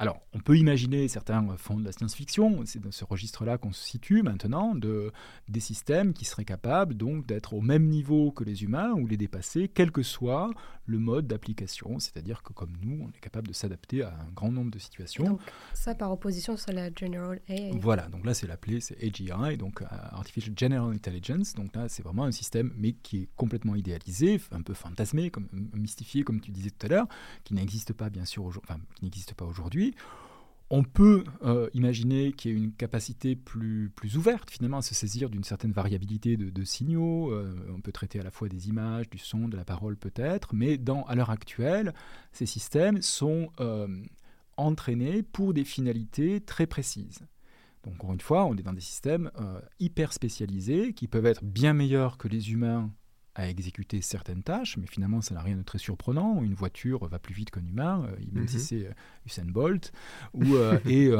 Alors, on peut imaginer, certains font de la science-fiction, c'est dans ce registre-là qu'on se situe maintenant, de, des systèmes qui seraient capables donc d'être au même niveau que les humains ou les dépasser, quel que soit le mode d'application, c'est-à-dire que comme nous, on est capable de s'adapter à un grand nombre de situations. Donc ça par opposition sur la General AI. Voilà, donc là c'est l'appelé, c'est AGI, donc euh, Artificial General Intelligence. Donc là c'est vraiment un système, mais qui est complètement idéalisé, un peu fantasmé, comme, mystifié, comme tu disais tout à l'heure, qui n'existe pas bien sûr, enfin, qui n'existe pas aujourd'hui. On peut euh, imaginer qu'il y ait une capacité plus, ouverte finalement à se saisir d'une certaine variabilité de, signaux. Euh, on peut traiter à la fois des images, du son, de la parole peut-être, mais à l'heure actuelle, ces systèmes sont euh, entraînés pour des finalités très précises. Donc encore une fois, on est dans des systèmes hyper spécialisés qui peuvent être bien meilleurs que les humains à exécuter certaines tâches, mais finalement, ça n'a rien de très surprenant. Une voiture va plus vite qu'un humain, euh, même si mhm. c'est euh, Usain Bolt, ou, euh, et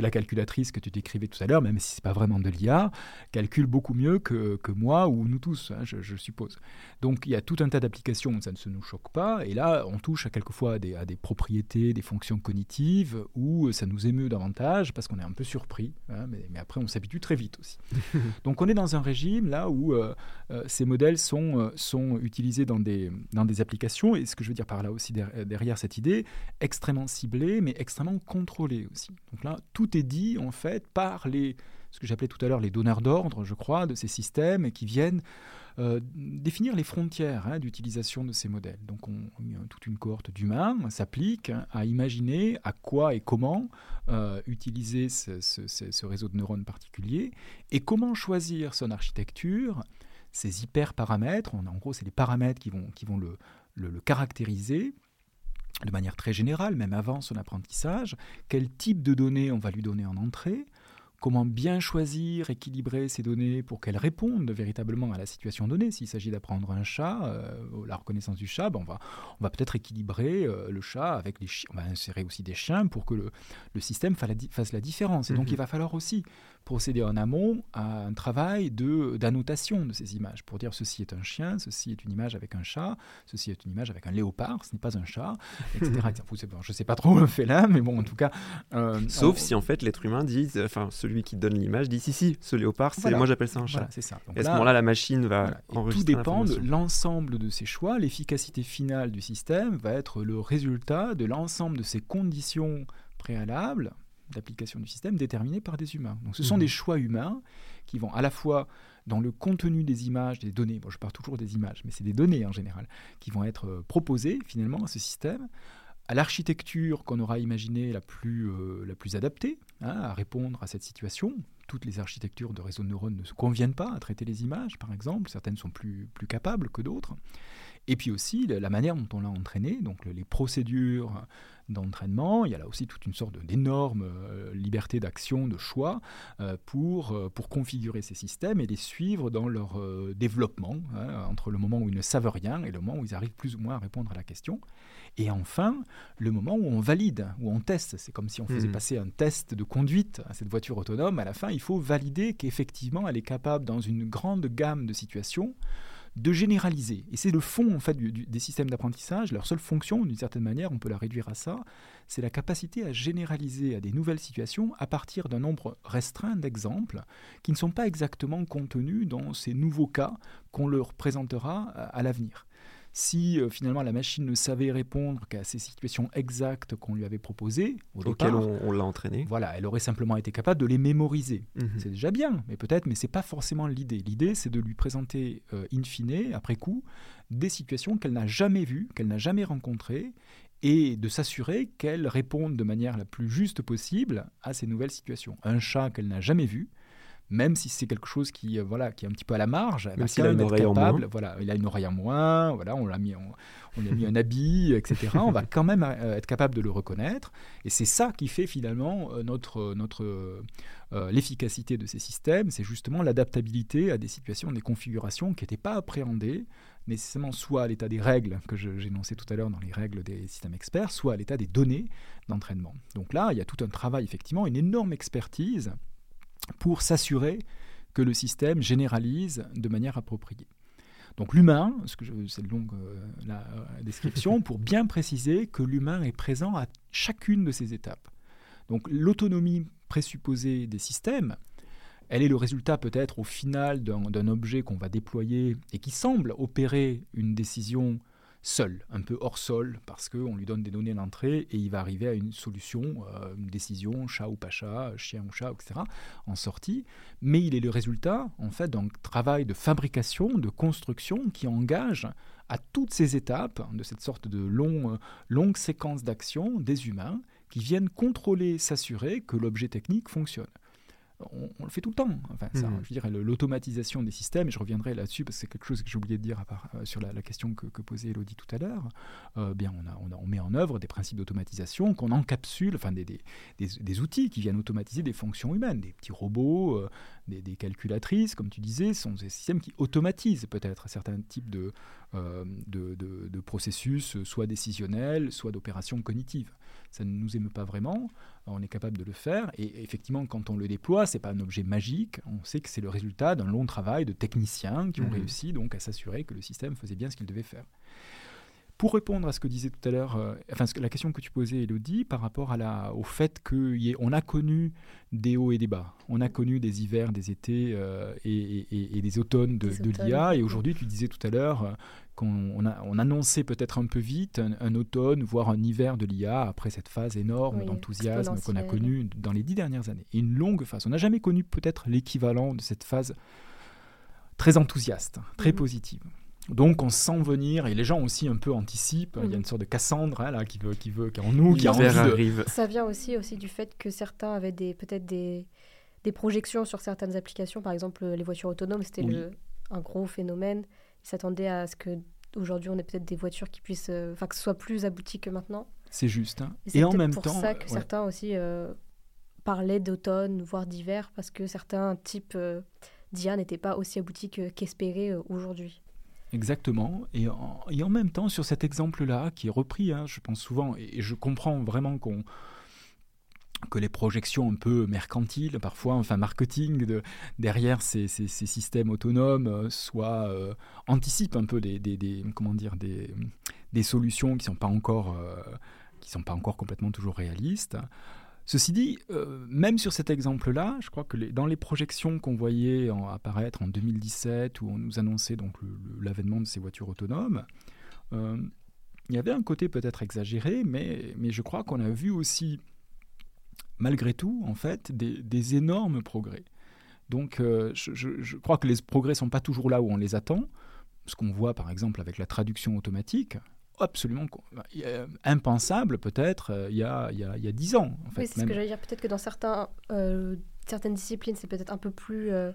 la calculatrice que tu décrivais tout à l'heure, même si c'est pas vraiment de l'IA, calcule beaucoup mieux que, que moi ou nous tous, hein, je, suppose. Donc il y a tout un tas d'applications où ça ne se nous choque pas, et là, on touche à quelquefois à des, à des propriétés, des fonctions cognitives, où ça nous émeut davantage parce qu'on est un peu surpris, hein, mais, mais, après on s'habitue très vite aussi. Donc on est dans un régime là où ces modèles sont euh, sont, utilisés dans des, applications, et ce que je veux dire par là aussi derrière cette idée, extrêmement ciblées, mais extrêmement contrôlées aussi. Donc là, tout est dit en fait par les, ce que j'appelais tout à l'heure les donneurs d'ordre, je crois, de ces systèmes qui viennent euh, définir les frontières hein, d'utilisation de ces modèles. Donc on, toute une cohorte d'humains s'applique à imaginer à quoi et comment euh, utiliser ce, ce, réseau de neurones particulier et comment choisir son architecture ces hyperparamètres, en, en gros, c'est les paramètres qui vont, qui vont le, le, caractériser de manière très générale, même avant son apprentissage, quel type de données on va lui donner en entrée, comment bien choisir, équilibrer ces données pour qu'elles répondent véritablement à la situation donnée? S'il s'agit d'apprendre un chat, euh, la reconnaissance du chat, ben on va, on va peut-être équilibrer euh, le chat avec les chiens. On va insérer aussi des chiens pour que le, le système fasse la, différence. Et donc mhm. il va falloir aussi procéder en amont à un travail d'annotation de ces images pour dire ceci est un chien, ceci est une image avec un chat, ceci est une image avec un léopard, ce n'est pas un chat, etc. je ne sais pas trop le fait là, mais bon, en tout cas. Euh, Sauf si en fait l'être humain dit, enfin celui qui donne l'image dit si si, ce léopard, c'est moi j'appelle ça un chat. c'est ça. et à ce moment-là, la machine va enregistrer. Tout dépend de l'ensemble de ces choix. L'efficacité finale du système va être le résultat de l'ensemble de ces conditions préalables d'application du système déterminés par des humains. Donc ce sont mhm. des choix humains qui vont à la fois dans le contenu des images, des données, bon je parle toujours des images, mais c'est des données en général, qui vont être euh, proposées finalement à ce système, à l'architecture qu'on aura imaginée la plus, euh, la plus adaptée hein, à répondre à cette situation. Toutes les architectures de réseaux de neurones ne se conviennent pas à traiter les images, par exemple, certaines sont plus, plus capables que d'autres. Et puis aussi la manière dont on l'a entraîné, donc les procédures d'entraînement. Il y a là aussi toute une sorte d'énorme euh, liberté d'action, de choix euh, pour, euh, pour configurer ces systèmes et les suivre dans leur développement, hein, entre le moment où ils ne savent rien et le moment où ils arrivent plus ou moins à répondre à la question. Et enfin, le moment où on valide, où on teste. C'est comme si on faisait mmh. passer un test de conduite à cette voiture autonome. À la fin, il faut valider qu'effectivement, elle est capable, dans une grande gamme de situations, de généraliser. Et c'est le fond en fait des systèmes d'apprentissage. Leur seule fonction, d'une certaine manière, on peut la réduire à ça, c'est la capacité à généraliser à des nouvelles situations à partir d'un nombre restreint d'exemples qui ne sont pas exactement contenus dans ces nouveaux cas qu'on leur présentera à l'avenir. Si euh, finalement la machine ne savait répondre qu'à ces situations exactes qu'on lui avait proposées, auxquelles on, l'a entraîné, voilà, elle aurait simplement été capable de les mémoriser. Mhm. C'est déjà bien, mais peut-être, mais c'est pas forcément l'idée. L'idée, c'est de lui présenter euh, in fine, après coup, des situations qu'elle n'a jamais vues, qu'elle n'a jamais rencontrées, et de s'assurer qu'elle réponde de manière la plus juste possible à ces nouvelles situations. Un chat qu'elle n'a jamais vu, même si c'est quelque chose qui, euh, voilà, qui est un petit peu à la marge, même s'il a une oreille en moins. Voilà, il a une oreille en moins, voilà, on l'a mis, on, on a mis un habit, etc. on va quand même euh, être capable de le reconnaître, et c'est ça qui fait finalement euh, notre, notre l'efficacité de ces systèmes, c'est justement l'adaptabilité à des situations, des configurations qui n'étaient pas appréhendées nécessairement soit à l'état des règles que j'ai énoncées tout à l'heure dans les règles des systèmes experts, soit à l'état des données d'entraînement. Donc là, il y a tout un travail, effectivement, une énorme expertise pour s'assurer que le système généralise de manière appropriée. Donc l'humain, c'est longue euh, la, euh, description, pour bien préciser que l'humain est présent à chacune de ces étapes. Donc l'autonomie présupposée des systèmes, elle est le résultat peut-être au final d'un objet qu'on va déployer et qui semble opérer une décision seul, un peu hors sol, parce qu'on lui donne des données d'entrée et il va arriver à une solution, euh, une décision, chat ou pas chat, chien ou chat, etc., en sortie. Mais il est le résultat, en fait, d'un travail de fabrication, de construction qui engage à toutes ces étapes de cette sorte de long, euh, longue séquence d'actions des humains qui viennent contrôler, s'assurer que l'objet technique fonctionne on, le fait tout le temps. Enfin, mhm. je dirais l'automatisation des systèmes, et je reviendrai là-dessus parce que c'est quelque chose que j'ai oublié de dire à part, euh, sur la, question que, posait Elodie tout à l'heure. Euh, bien, on, a, on, met en œuvre des principes d'automatisation qu'on encapsule, enfin des, des, outils qui viennent automatiser des fonctions humaines, des petits robots, euh, des, calculatrices, comme tu disais, sont des systèmes qui automatisent peut-être certains types de, de, de processus, soit décisionnels, soit d'opérations cognitives ça ne nous émeut pas vraiment, on est capable de le faire, et effectivement, quand on le déploie, c'est pas un objet magique, on sait que c'est le résultat d'un long travail de techniciens qui ont mmh. réussi donc à s'assurer que le système faisait bien ce qu'il devait faire. Pour répondre à ce que disait tout à l'heure, euh, enfin la question que tu posais, Elodie, par rapport à la, au fait qu'on a connu des hauts et des bas, on a connu des hivers, des étés euh, et, des automnes de, l'IA, et aujourd'hui tu disais tout à l'heure euh, qu'on on annonçait peut-être un peu vite un, automne, voire un hiver de l'IA après cette phase énorme d'enthousiasme qu'on a connue dans les dix dernières années. une longue phase. On n'a jamais connu peut-être l'équivalent de cette phase très enthousiaste, très mhm. positive. Donc on sent venir et les gens aussi un peu anticipent. Il y a une sorte de Cassandre hein, là qui veut, qui veut, qui est en nous, qui a arrive. Ça vient aussi aussi du fait que certains avaient des peut-être des, des projections sur certaines applications. Par exemple, les voitures autonomes, c'était un gros phénomène. Ils s'attendaient à ce que aujourd'hui on ait peut-être des voitures qui puissent, euh, enfin que ce soit plus abouti que maintenant. C'est juste. Hein. Et, en même temps, c'est pour ça que certains aussi euh, parlaient d'automne, voire d'hiver, parce que certains types euh, d'IA n'étaient pas aussi aboutis qu'espérés aujourd'hui. Exactement. Et en, même temps, sur cet exemple-là, qui est repris, hein, je pense souvent, et, je comprends vraiment qu'on que les projections un peu mercantiles, parfois, enfin marketing, de, derrière ces, ces, systèmes autonomes, euh, soit euh, anticipent un peu des, comment dire, des, des solutions qui ne sont euh, sont pas encore complètement toujours réalistes. Ceci dit, euh, même sur cet exemple-là, je crois que dans les projections qu'on voyait apparaître en 2017, où on nous annonçait donc l'avènement de ces voitures autonomes, euh, il y avait un côté peut-être exagéré, mais, je crois qu'on a vu aussi, malgré tout, en fait, des, énormes progrès. Donc euh, je, crois que les progrès ne sont pas toujours là où on les attend. Ce qu'on voit par exemple avec la traduction automatique, absolument impensable peut-être euh, il y a, il, y a, 10 ans. En fait, oui, c'est ce que j'allais dire. Peut-être que dans certains, euh, certaines disciplines, c'est peut-être un peu plus, euh,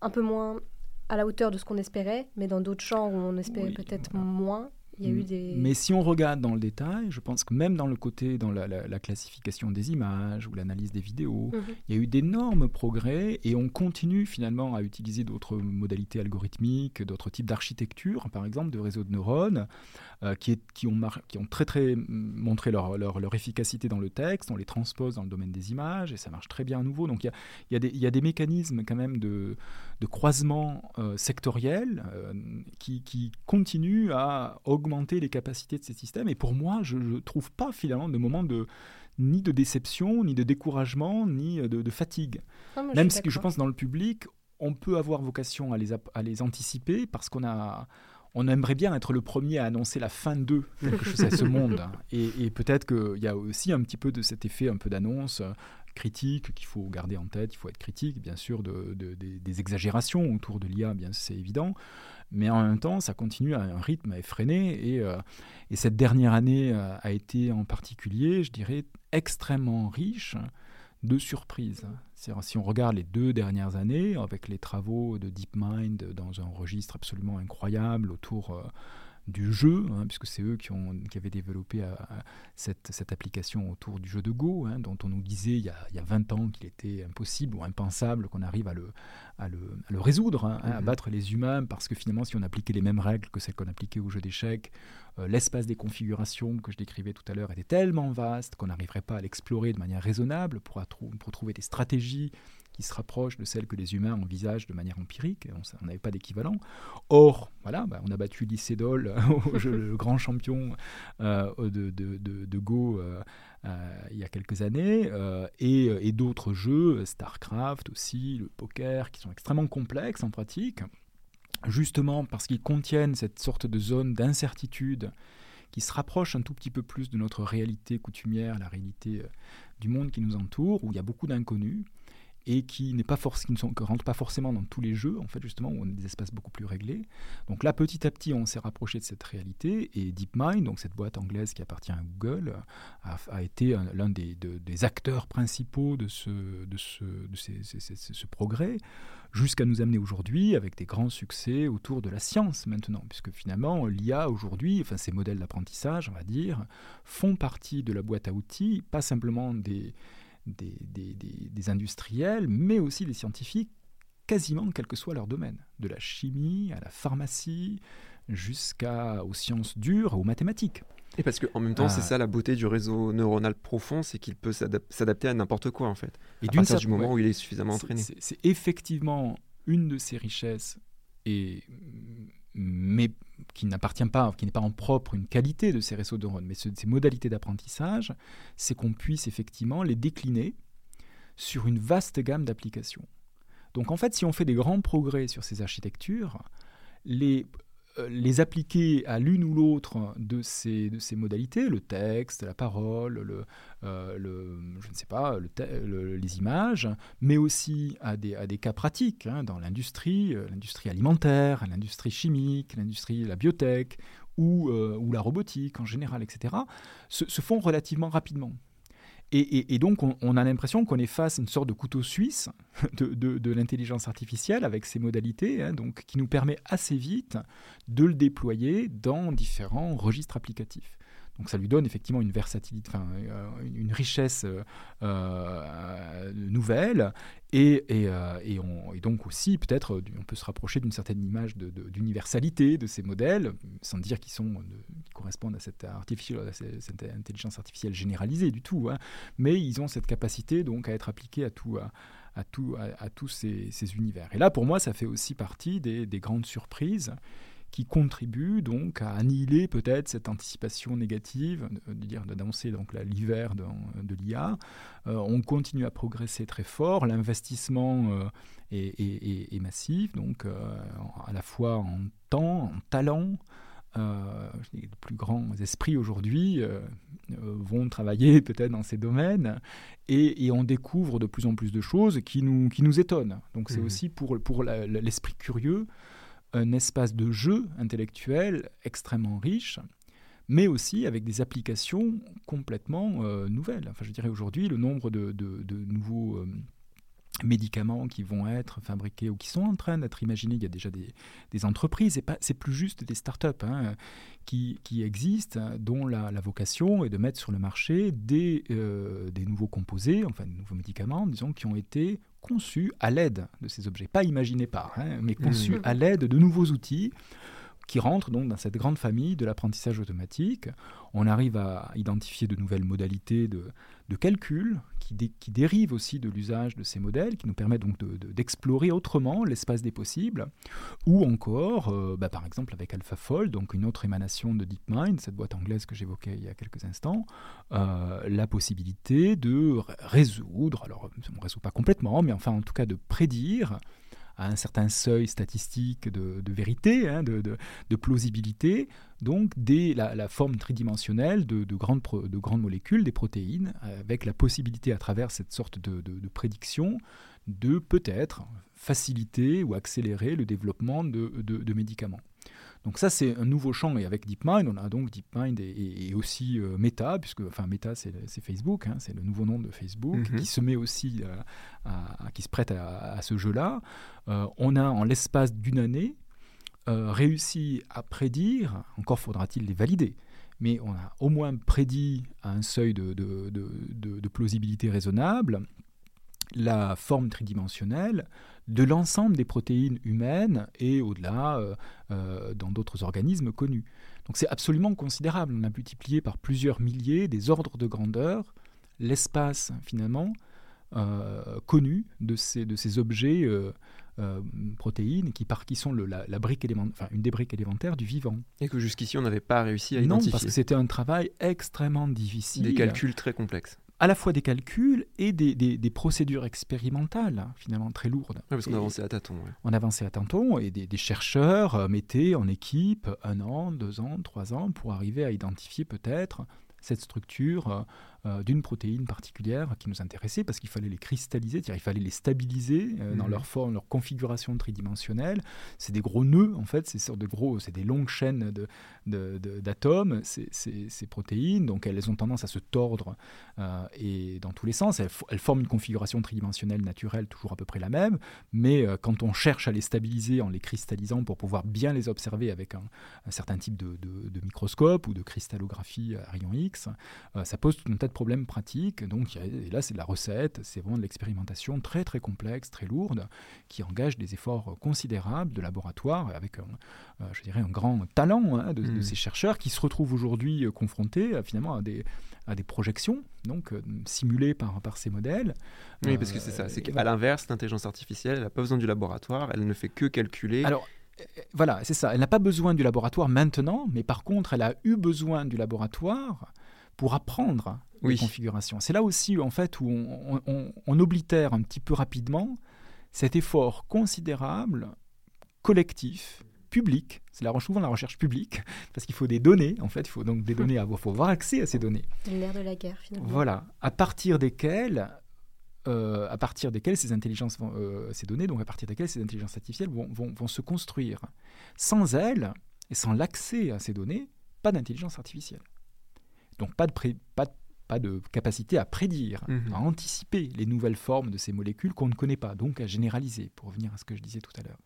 un peu moins à la hauteur de ce qu'on espérait, mais dans d'autres champs où on espérait peut-être moins, mais si on regarde dans le détail, je pense que même dans le côté, dans la, classification des images ou l'analyse des vidéos, mhm. il y a eu d'énormes progrès et on continue finalement à utiliser d'autres modalités algorithmiques, d'autres types d'architecture, par exemple de réseaux de neurones, euh, qui, qui, ont qui, ont très très montré leur, leur, leur, efficacité dans le texte, on les transpose dans le domaine des images et ça marche très bien à nouveau. Donc il y a, y des, il y a des mécanismes quand même de, de croisement euh, sectoriel euh, qui, qui continuent à augmenter les capacités de ces systèmes. Et pour moi, je ne trouve pas finalement de moment de ni de déception, ni de découragement, ni de, fatigue. Même si je pense dans le public, on peut avoir vocation à les, à les anticiper parce qu'on a on aimerait bien être le premier à annoncer la fin d'eux, quelque chose à ce monde. Et, peut-être qu'il y a aussi un petit peu de cet effet un peu d'annonce euh, critique qu'il faut garder en tête. Il faut être critique, bien sûr, de, des exagérations autour de l'IA, bien c'est évident mais en même temps, ça continue à un rythme effréné. Et, euh, et cette dernière année euh, a été en particulier, je dirais, extrêmement riche de surprises. Si on regarde les deux dernières années, avec les travaux de DeepMind dans un registre absolument incroyable autour euh, du jeu, hein, puisque c'est eux qui, ont, qui avaient développé euh, cette, cette, application autour du jeu de Go, hein, dont on nous disait il y a, il y a 20 ans qu'il était impossible ou impensable qu'on arrive à le, à le, à le résoudre, hein, à mhm. battre les humains, parce que finalement, si on appliquait les mêmes règles que celles qu'on appliquait au jeu d'échecs, euh, l'espace des configurations que je décrivais tout à l'heure était tellement vaste qu'on n'arriverait pas à l'explorer de manière raisonnable pour, pour trouver des stratégies qui se rapproche de celle que les humains envisagent de manière empirique. On n'avait pas d'équivalent. Or, voilà, bah, on a battu Lycédol, le grand champion euh, de, de, de, Go euh, euh, il y a quelques années, et, d'autres jeux, StarCraft aussi, le poker, qui sont extrêmement complexes en pratique justement parce qu'ils contiennent cette sorte de zone d'incertitude qui se rapproche un tout petit peu plus de notre réalité coutumière, la réalité du monde qui nous entoure, où il y a beaucoup d'inconnus et qui n'est pas qui ne sont, rentrent pas forcément dans tous les jeux, en fait, justement, où on a des espaces beaucoup plus réglés. Donc là, petit à petit, on s'est rapproché de cette réalité, et DeepMind, donc cette boîte anglaise qui appartient à Google, a, été l'un des, acteurs principaux de ce progrès jusqu'à nous amener aujourd'hui avec des grands succès autour de la science maintenant, puisque finalement l'IA aujourd'hui, enfin ces modèles d'apprentissage, on va dire, font partie de la boîte à outils, pas simplement des, des, des, des, industriels, mais aussi des scientifiques, quasiment quel que soit leur domaine, de la chimie à la pharmacie, jusqu'aux sciences dures, aux mathématiques. Et parce qu'en même temps, c'est ah. ça la beauté du réseau neuronal profond, c'est qu'il peut s'adapter à n'importe quoi en fait. Et à partir du moment où il est suffisamment entraîné. C'est effectivement une de ses richesses, et, mais qui n'appartient pas, qui n'est pas en propre une qualité de ces réseaux de neurones, mais ces modalités d'apprentissage, c'est qu'on puisse effectivement les décliner sur une vaste gamme d'applications. Donc en fait, si on fait des grands progrès sur ces architectures, les les appliquer à l'une ou l'autre de ces, de modalités, le texte, la parole, euh, les images, mais aussi à des, cas pratiques hein, dans l'industrie, euh, l'industrie alimentaire, l'industrie chimique, l'industrie, la biotech ou, ou la robotique en général, etc., se font relativement rapidement. Et, donc, on, a l'impression qu'on est face à une sorte de couteau suisse de, l'intelligence artificielle avec ces modalités, hein, qui nous permet assez vite de le déployer dans différents registres applicatifs. Donc ça lui donne effectivement une versatilité, euh, une richesse euh, euh, nouvelle. Et, on, donc aussi, peut-être, on peut se rapprocher d'une certaine image d'universalité de, ces modèles, sans dire qu'ils correspondent à cette, intelligence artificielle généralisée du tout. Hein. Mais ils ont cette capacité donc à être appliqués à tout. À, tous ces, univers. Et là, pour moi, ça fait aussi partie des grandes surprises qui contribue donc à annihiler peut-être cette anticipation négative, de dire d'annoncer donc l'hiver de, de l'IA. Euh, on continue à progresser très fort, l'investissement euh, est, massif, donc euh, à la fois en temps, en talent. les plus grands esprits aujourd'hui vont travailler peut-être dans ces domaines et, on découvre de plus en plus de choses qui nous, qui nous étonnent. Donc c'est mmh. aussi pour, pour l'esprit curieux un espace de jeu intellectuel extrêmement riche, mais aussi avec des applications complètement euh, nouvelles. Enfin, je dirais aujourd'hui, le nombre de, nouveaux euh, médicaments qui vont être fabriqués ou qui sont en train d'être imaginés, il y a déjà des, entreprises, et c'est plus juste des startups hein, qui, qui, existent, dont la, vocation est de mettre sur le marché des, euh, des nouveaux composés, enfin des nouveaux médicaments, disons, qui ont été conçus à l'aide de ces objets, pas imaginés par, hein, mais conçus mmh. à l'aide de nouveaux outils qui rentrent donc dans cette grande famille de l'apprentissage automatique. On arrive à identifier de nouvelles modalités de, calcul qui, qui, dérivent aussi de l'usage de ces modèles, qui nous permettent donc d'explorer autrement l'espace des possibles, ou encore, euh, bah, par exemple avec AlphaFold, donc une autre émanation de DeepMind, cette boîte anglaise que j'évoquais il y a quelques instants, euh, la possibilité de résoudre, alors on ne résout pas complètement, mais enfin en tout cas de prédire un certain seuil statistique de, vérité, hein, de, plausibilité, donc des, la, forme tridimensionnelle de, de grandes molécules, des protéines, avec la possibilité à travers cette sorte de, prédiction de peut-être faciliter ou accélérer le développement de médicaments. Donc ça, c'est un nouveau champ. Et avec DeepMind, on a donc DeepMind et, aussi euh, Meta, puisque enfin Meta, c'est Facebook, hein, c'est le nouveau nom de Facebook, mhm. qui se met aussi, euh, à, qui se prête à, ce jeu-là. Euh, on a en l'espace d'une année réussi à prédire, encore faudra-t-il les valider, mais on a au moins prédit à un seuil de, de, de plausibilité raisonnable la forme tridimensionnelle de l'ensemble des protéines humaines et au-delà euh, euh, dans d'autres organismes connus. Donc c'est absolument considérable. On a multiplié par plusieurs milliers des ordres de grandeur l'espace finalement euh, connu de ces, de ces objets protéines qui, par, qui sont la, brique enfin, une des briques élémentaires du vivant. Et que jusqu'ici on n'avait pas réussi à non, identifier. parce que c'était un travail extrêmement difficile. Des calculs très complexes à la fois des calculs et des, des- des procédures expérimentales, hein, finalement très lourdes. Ouais, parce qu'on avançait à tâtons. ouais. on avançait à tâtons et des, des chercheurs euh, mettaient en équipe un an, deux ans, trois ans pour arriver à identifier peut-être cette structure euh, d'une protéine particulière qui nous intéressait parce qu'il fallait les cristalliser, c'est-à-dire il fallait les stabiliser euh, dans Mhm. leur forme, leur configuration tridimensionnelle. C'est des gros nœuds en fait, c'est de gros, c'est des longues chaînes de- de- de- d'atomes, ces, protéines, donc elles ont tendance à se tordre euh, et dans tous les sens. Elles, fo- elles forment une configuration tridimensionnelle naturelle toujours à peu près la même, mais quand on cherche à les stabiliser en les cristallisant pour pouvoir bien les observer avec un, un certain type de, de- de microscope ou de cristallographie à rayon X, ça pose tout un tas de problèmes pratiques. Donc il y a- et là, c'est de la recette, c'est vraiment de l'expérimentation très très complexe, très lourde, qui engage des efforts considérables de laboratoire avec un, euh, je dirais, un grand talent hein, de, de Mm. ces chercheurs qui se retrouvent aujourd'hui euh, confrontés euh, finalement à des, à des projections donc simulées par, par ces modèles. Oui, parce que c'est ça. C'est qu'à l'inverse, l'intelligence artificielle, elle n'a pas besoin du laboratoire, elle ne fait que calculer. Alors, voilà, c'est ça. Elle n'a pas besoin du laboratoire maintenant, mais par contre, elle a eu besoin du laboratoire pour apprendre les Oui. configurations. C'est là aussi, en fait, où on, on- on- on oblitère un petit peu rapidement cet effort considérable, collectif, public. C'est la, souvent la recherche publique, parce qu'il faut des données, en fait. Il faut donc des données, à avoir, faut avoir accès à ces données. C'est l'ère de la guerre, finalement. Voilà, à partir desquelles, euh, à partir desquelles ces intelligences, vont, euh, ces données, donc à partir desquelles ces intelligences artificielles vont, vont- vont se construire. Sans elles et sans l'accès à ces données, pas d'intelligence artificielle. Donc pas de, pré- pas, de- pas de capacité à prédire, Mhm. à anticiper les nouvelles formes de ces molécules qu'on ne connaît pas, donc à généraliser, pour revenir à ce que je disais tout à l'heure.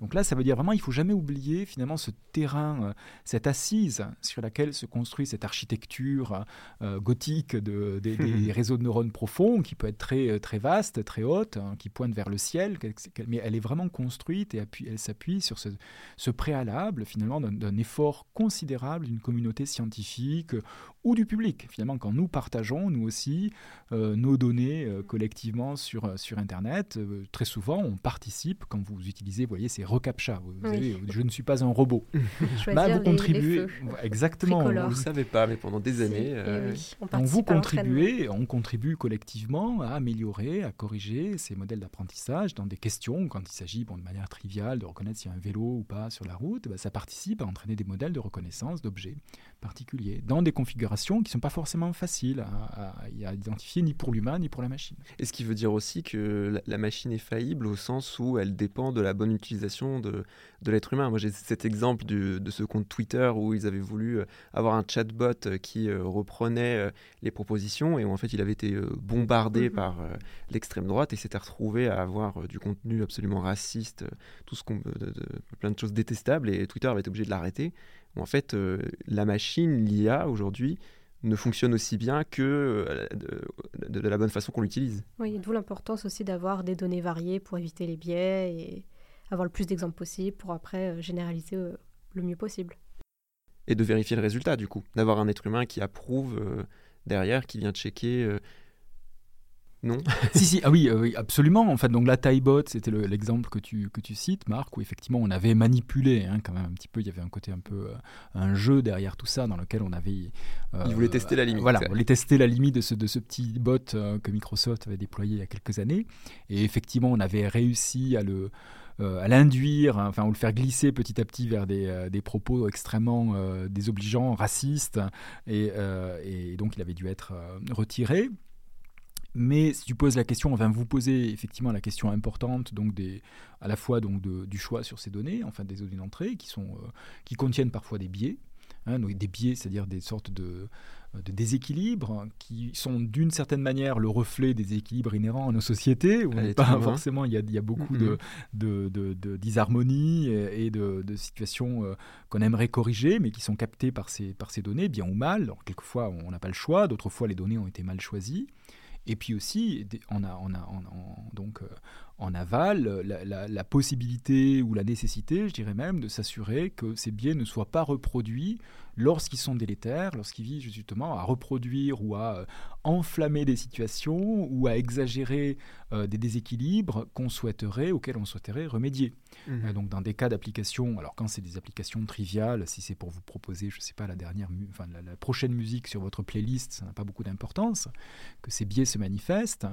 Donc là, ça veut dire vraiment, il faut jamais oublier finalement ce terrain, euh, cette assise sur laquelle se construit cette architecture euh, gothique de- des, des réseaux de neurones profonds, qui peut être très, euh, très vaste, très haute, hein, qui pointe vers le ciel, mais elle est vraiment construite et appuie- elle s'appuie sur ce, ce préalable finalement d'un effort considérable d'une communauté scientifique euh, ou du public. Finalement, quand nous partageons, nous aussi, euh, nos données euh, collectivement sur, euh, sur Internet, euh, très souvent, on participe quand vous utilisez, vous voyez, ces reCAPTCHA. Vous, vous Oui. savez, je ne suis pas un robot. Bah, vous les contribuez. feux. exactement. tricolores. On ne le savait pas, mais pendant des années. eh euh, oui, on vous contribuez, on contribue collectivement à améliorer, à corriger ces modèles d'apprentissage dans des questions, quand il s'agit bon, de manière triviale de reconnaître s'il y a un vélo ou pas sur la route, bah, ça participe à entraîner des modèles de reconnaissance d'objets particuliers, dans des configurations qui ne sont pas forcément faciles à, à- à identifier ni pour l'humain ni pour la machine. Et ce qui veut dire aussi que la, la machine est faillible au sens où elle dépend de la bonne utilisation de, de l'être humain. Moi, j'ai cet exemple du- de ce compte Twitter où ils avaient voulu euh, avoir un chatbot euh, qui euh, reprenait les propositions et où en fait il avait été bombardé Mhm. par l'extrême droite et s'était retrouvé à avoir du contenu absolument raciste, tout ce qu'on, de- de- plein de choses détestables et Twitter avait été obligé de l'arrêter. En fait, la machine, l'IA aujourd'hui, ne fonctionne aussi bien que de, de- de la bonne façon qu'on l'utilise. Oui, d'où l'importance aussi d'avoir des données variées pour éviter les biais et avoir le plus d'exemples possible pour après euh, généraliser euh, le mieux possible. et de vérifier le résultat du coup, d'avoir un être humain qui approuve euh, derrière, qui vient checker. euh, Non? Si, si, ah oui, euh, oui, absolument. En fait, donc la Taillebot, c'était le- l'exemple que tu, que tu cites, Marc, où effectivement on avait manipulé, hein, quand même un petit peu, il y avait un côté un peu, euh, un jeu derrière tout ça, dans lequel on avait... euh, Il voulait tester la limite. Voilà, on voulait tester la limite de ce, de ce petit bot euh, que Microsoft avait déployé il y a quelques années. Et effectivement, on avait réussi à le euh, à l'induire, hein, enfin, ou le faire glisser petit à petit vers des, euh, des propos extrêmement euh, désobligeants, racistes, et, et donc il avait dû être retiré. Mais si tu poses la question, enfin vous posez effectivement la question importante, donc des, à la fois donc de- du choix sur ces données, enfin des données d'entrée, qui sont, qui contiennent parfois des biais, hein, donc des biais, c'est-à-dire des sortes de, de déséquilibres qui sont d'une certaine manière le reflet des équilibres inhérents à nos sociétés, où on n'est pas forcément, il y a, il y a beaucoup Mhm. de, de, de, de disharmonie et de, de situations euh, qu'on aimerait corriger, mais qui sont captées par ces, par ces données, bien ou mal. Alors, quelquefois, on n'a pas le choix, d'autres fois, les données ont été mal choisies. Et puis aussi, on a, on a, on- on- donc, euh, en aval la, possibilité ou la nécessité, je dirais même, de s'assurer que ces biais ne soient pas reproduits lorsqu'ils sont délétères, lorsqu'ils visent justement à reproduire ou à euh, enflammer des situations ou à exagérer euh, des déséquilibres qu'on souhaiterait, auxquels on souhaiterait remédier. Mmh. Euh, donc dans des cas d'application, alors quand c'est des applications triviales, si c'est pour vous proposer, je ne sais pas, la dernière, enfin la, prochaine musique sur votre playlist, ça n'a pas beaucoup d'importance que ces biais se manifestent.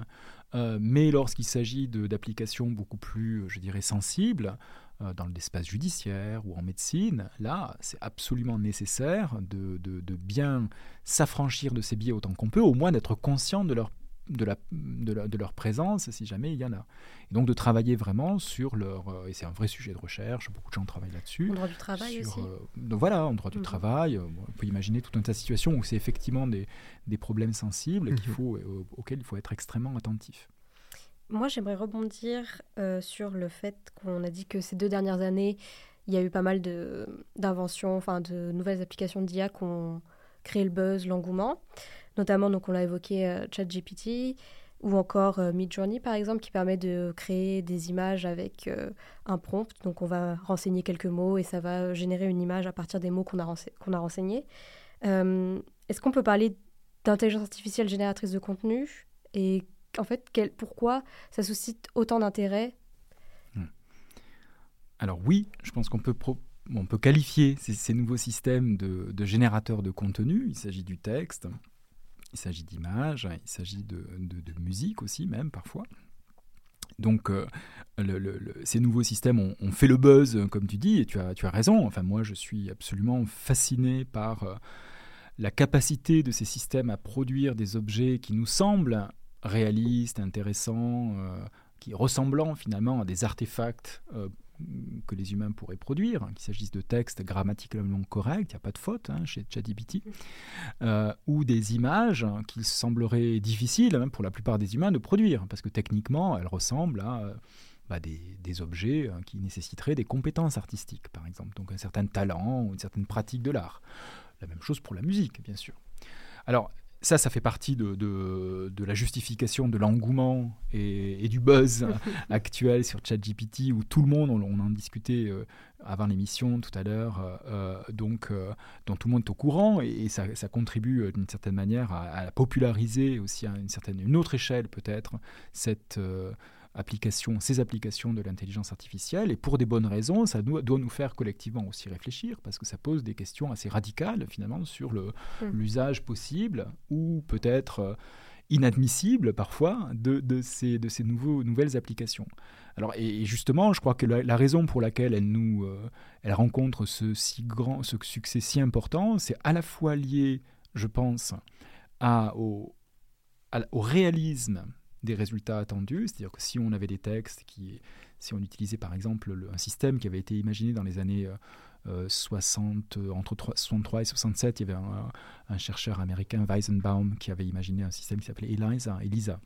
Mais lorsqu'il s'agit d'applications beaucoup plus, je dirais, sensibles, euh, dans l'espace judiciaire ou en médecine, là, c'est absolument nécessaire de, de, bien s'affranchir de ces biais autant qu'on peut, au moins d'être conscient de leur, de, la, de, leur présence si jamais il y en a. Et donc de travailler vraiment sur leur... Euh, et c'est un vrai sujet de recherche, beaucoup de gens travaillent là-dessus. En droit du travail aussi. Euh, donc voilà, en droit du mhm. travail, on peut imaginer toute un tas de situations où c'est effectivement des, des, problèmes sensibles mhm. faut, auxquels il faut être extrêmement attentif. Moi, j'aimerais rebondir euh, sur le fait qu'on a dit que ces deux dernières années, il y a eu pas mal d'inventions, enfin de nouvelles applications d'IA qui créé le buzz, l'engouement. Notamment, donc on l'a évoqué, euh, ChatGPT ou encore euh, Midjourney par exemple, qui permet de créer des images avec un prompt. Donc on va renseigner quelques mots et ça va générer une image à partir des mots qu'on a, qu'on a renseignés. Est-ce qu'on peut parler d'intelligence artificielle génératrice de contenu et en fait, pourquoi ça suscite autant d'intérêt? Hmm. Alors oui, je pense qu'on peut, on peut qualifier ces, nouveaux systèmes de, générateurs de contenu. Il s'agit du texte, il s'agit d'images, il s'agit de, musique aussi même parfois. Donc, euh, ces nouveaux systèmes ont, fait le buzz, comme tu dis, et tu as, raison. Enfin, moi, je suis absolument fasciné par euh, la capacité de ces systèmes à produire des objets qui nous semblent réaliste, intéressant, euh, qui ressemblant finalement à des artefacts que les humains pourraient produire, hein, qu'il s'agisse de textes grammaticalement corrects, il n'y a pas de faute hein, chez ChatGPT, euh, ou des images hein, qu'il semblerait difficile pour la plupart des humains de produire, parce que techniquement, elles ressemblent à bah, des, des, objets qui nécessiteraient des compétences artistiques, par exemple, donc un certain talent ou une certaine pratique de l'art. La même chose pour la musique, bien sûr. Alors, ça, ça fait partie de, de, la justification de l'engouement et, du buzz actuel sur ChatGPT, où tout le monde, on, en discutait euh, avant l'émission tout à l'heure, euh, euh, donc dont tout le monde est au courant, et, ça, contribue d'une certaine manière à, à, populariser aussi à une certaine, une autre échelle peut-être cette application, ces applications de l'intelligence artificielle. Et pour des bonnes raisons, ça doit nous faire collectivement aussi réfléchir, parce que ça pose des questions assez radicales, finalement, sur mm. l'usage possible ou peut-être euh, inadmissible parfois de, de, ces, de ces nouveaux, nouvelles applications. Alors, et, justement, je crois que la, raison pour laquelle elle, nous, euh, elle rencontre ce, si grand, ce succès si important, c'est à la fois lié, je pense, à, au, au réalisme des résultats attendus. C'est-à-dire que si on avait des textes qui, si on utilisait par exemple un système qui avait été imaginé dans les années 60, euh, euh, entre 63 et 67, il y avait un, chercheur américain, Weizenbaum, qui avait imaginé un système qui s'appelait Eliza, Elisa.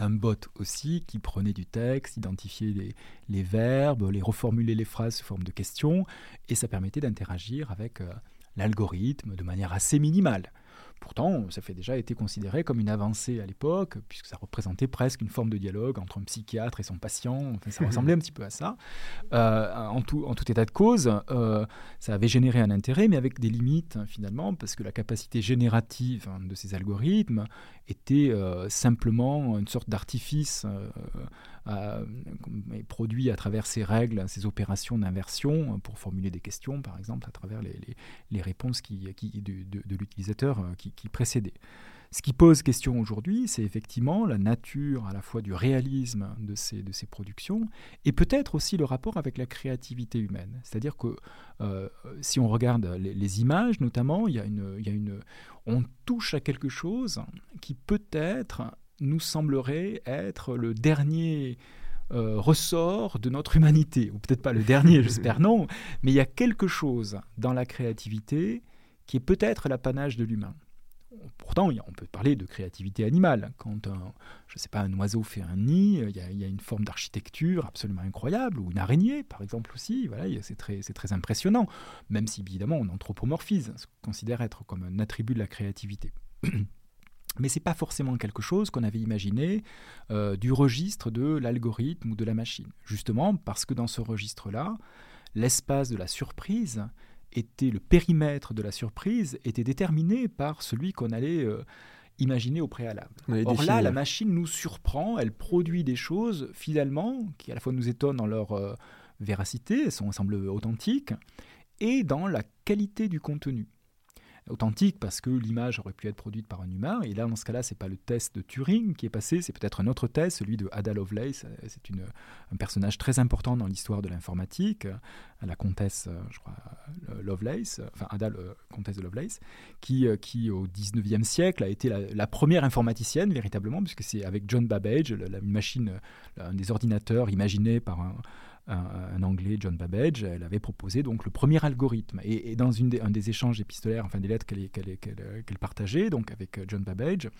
Un bot aussi qui prenait du texte, identifiait les, les, verbes, les reformulait les phrases sous forme de questions, et ça permettait d'interagir avec euh, l'algorithme de manière assez minimale. Pourtant, ça fait déjà été considéré comme une avancée à l'époque, puisque ça représentait presque une forme de dialogue entre un psychiatre et son patient. ça ressemblait un petit peu à ça. Euh, en, tout, en tout état de cause, euh, ça avait généré un intérêt, mais avec des limites hein, finalement, parce que la capacité générative hein, de ces algorithmes était euh, simplement une sorte d'artifice euh, produit à travers ces règles, ces opérations d'inversion pour formuler des questions, par exemple, à travers les, réponses qui, de, l'utilisateur euh, qui, précédaient. Ce qui pose question aujourd'hui, c'est effectivement la nature à la fois du réalisme de ces, productions et peut-être aussi le rapport avec la créativité humaine. C'est-à-dire que euh, si on regarde les, images notamment, il y a une, on touche à quelque chose qui peut-être nous semblerait être le dernier euh, ressort de notre humanité, ou peut-être pas le dernier, j'espère non, mais il y a quelque chose dans la créativité qui est peut-être l'apanage de l'humain. Pourtant, on peut parler de créativité animale. Quand un, je sais pas, un oiseau fait un nid, il y a, une forme d'architecture absolument incroyable, ou une araignée, par exemple aussi. Voilà, c'est très, très impressionnant, même si évidemment on anthropomorphise, ce qu'on considère être comme un attribut de la créativité. mais ce n'est pas forcément quelque chose qu'on avait imaginé euh, du registre de l'algorithme ou de la machine. Justement parce que dans ce registre-là, l'espace de la surprise était, le périmètre de la surprise était déterminé par celui qu'on allait euh, imaginer au préalable. Or là, la machine nous surprend, elle produit des choses finalement qui à la fois nous étonnent dans leur euh, véracité, elles sont, semblent authentiques, et dans la qualité du contenu authentique parce que l'image aurait pu être produite par un humain. Et là, dans ce cas-là, c'est pas le test de Turing qui est passé, c'est peut-être un autre test, celui de Ada Lovelace. C'est un personnage très important dans l'histoire de l'informatique, euh, la comtesse, euh, je crois, euh, Lovelace, enfin Ada, comtesse de Lovelace, qui, qui au 19e siècle a été la, première informaticienne véritablement, puisque c'est avec John Babbage, la, une machine, un des ordinateurs imaginés par un un, Anglais, John Babbage, elle avait proposé donc le premier algorithme. Et, dans un des échanges épistolaires, enfin des lettres qu'elle partageait donc avec euh, John Babbage,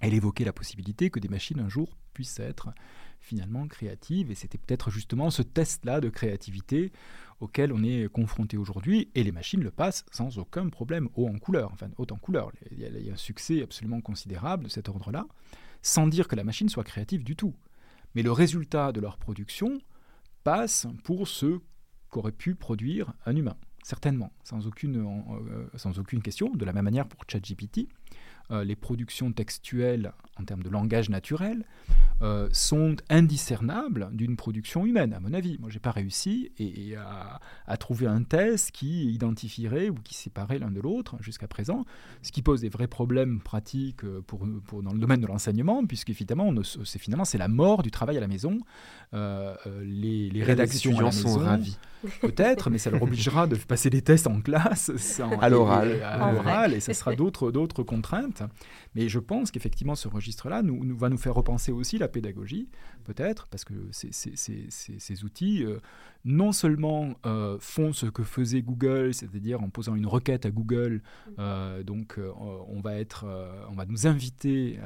elle évoquait la possibilité que des machines un jour puissent être finalement créatives. Et c'était peut-être justement ce test-là de créativité auquel on est confronté aujourd'hui. Et les machines le passent sans aucun problème, haut en couleur. Enfin, haut en couleur. Il y a un succès absolument considérable de cet ordre-là, sans dire que la machine soit créative du tout. Mais le résultat de leur production passe pour ce qu'aurait pu produire un humain, certainement, sans aucune, euh, question. De la même manière pour ChatGPT, euh, les productions textuelles en termes de langage naturel euh, sont indiscernables d'une production humaine, à mon avis. Moi, j'ai pas réussi et, à, trouver un test qui identifierait ou qui séparait l'un de l'autre jusqu'à présent, ce qui pose des vrais problèmes pratiques euh, pour, pour dans le domaine de l'enseignement, puisque évidemment, c'est finalement c'est la mort du travail à la maison. les, les, rédactions à la maison, sont ravis. Peut-être, mais ça leur obligera de passer des tests en classe, à l'oral, à l'oral, et ça sera d'autres d'autres contraintes. Mais je pense qu'effectivement, ce registre-là nous, va nous faire repenser aussi la pédagogie, peut-être, parce que ces, outils, euh, non seulement euh, font ce que faisait Google, c'est-à-dire en posant une requête à Google, euh, donc on, va être, on va nous inviter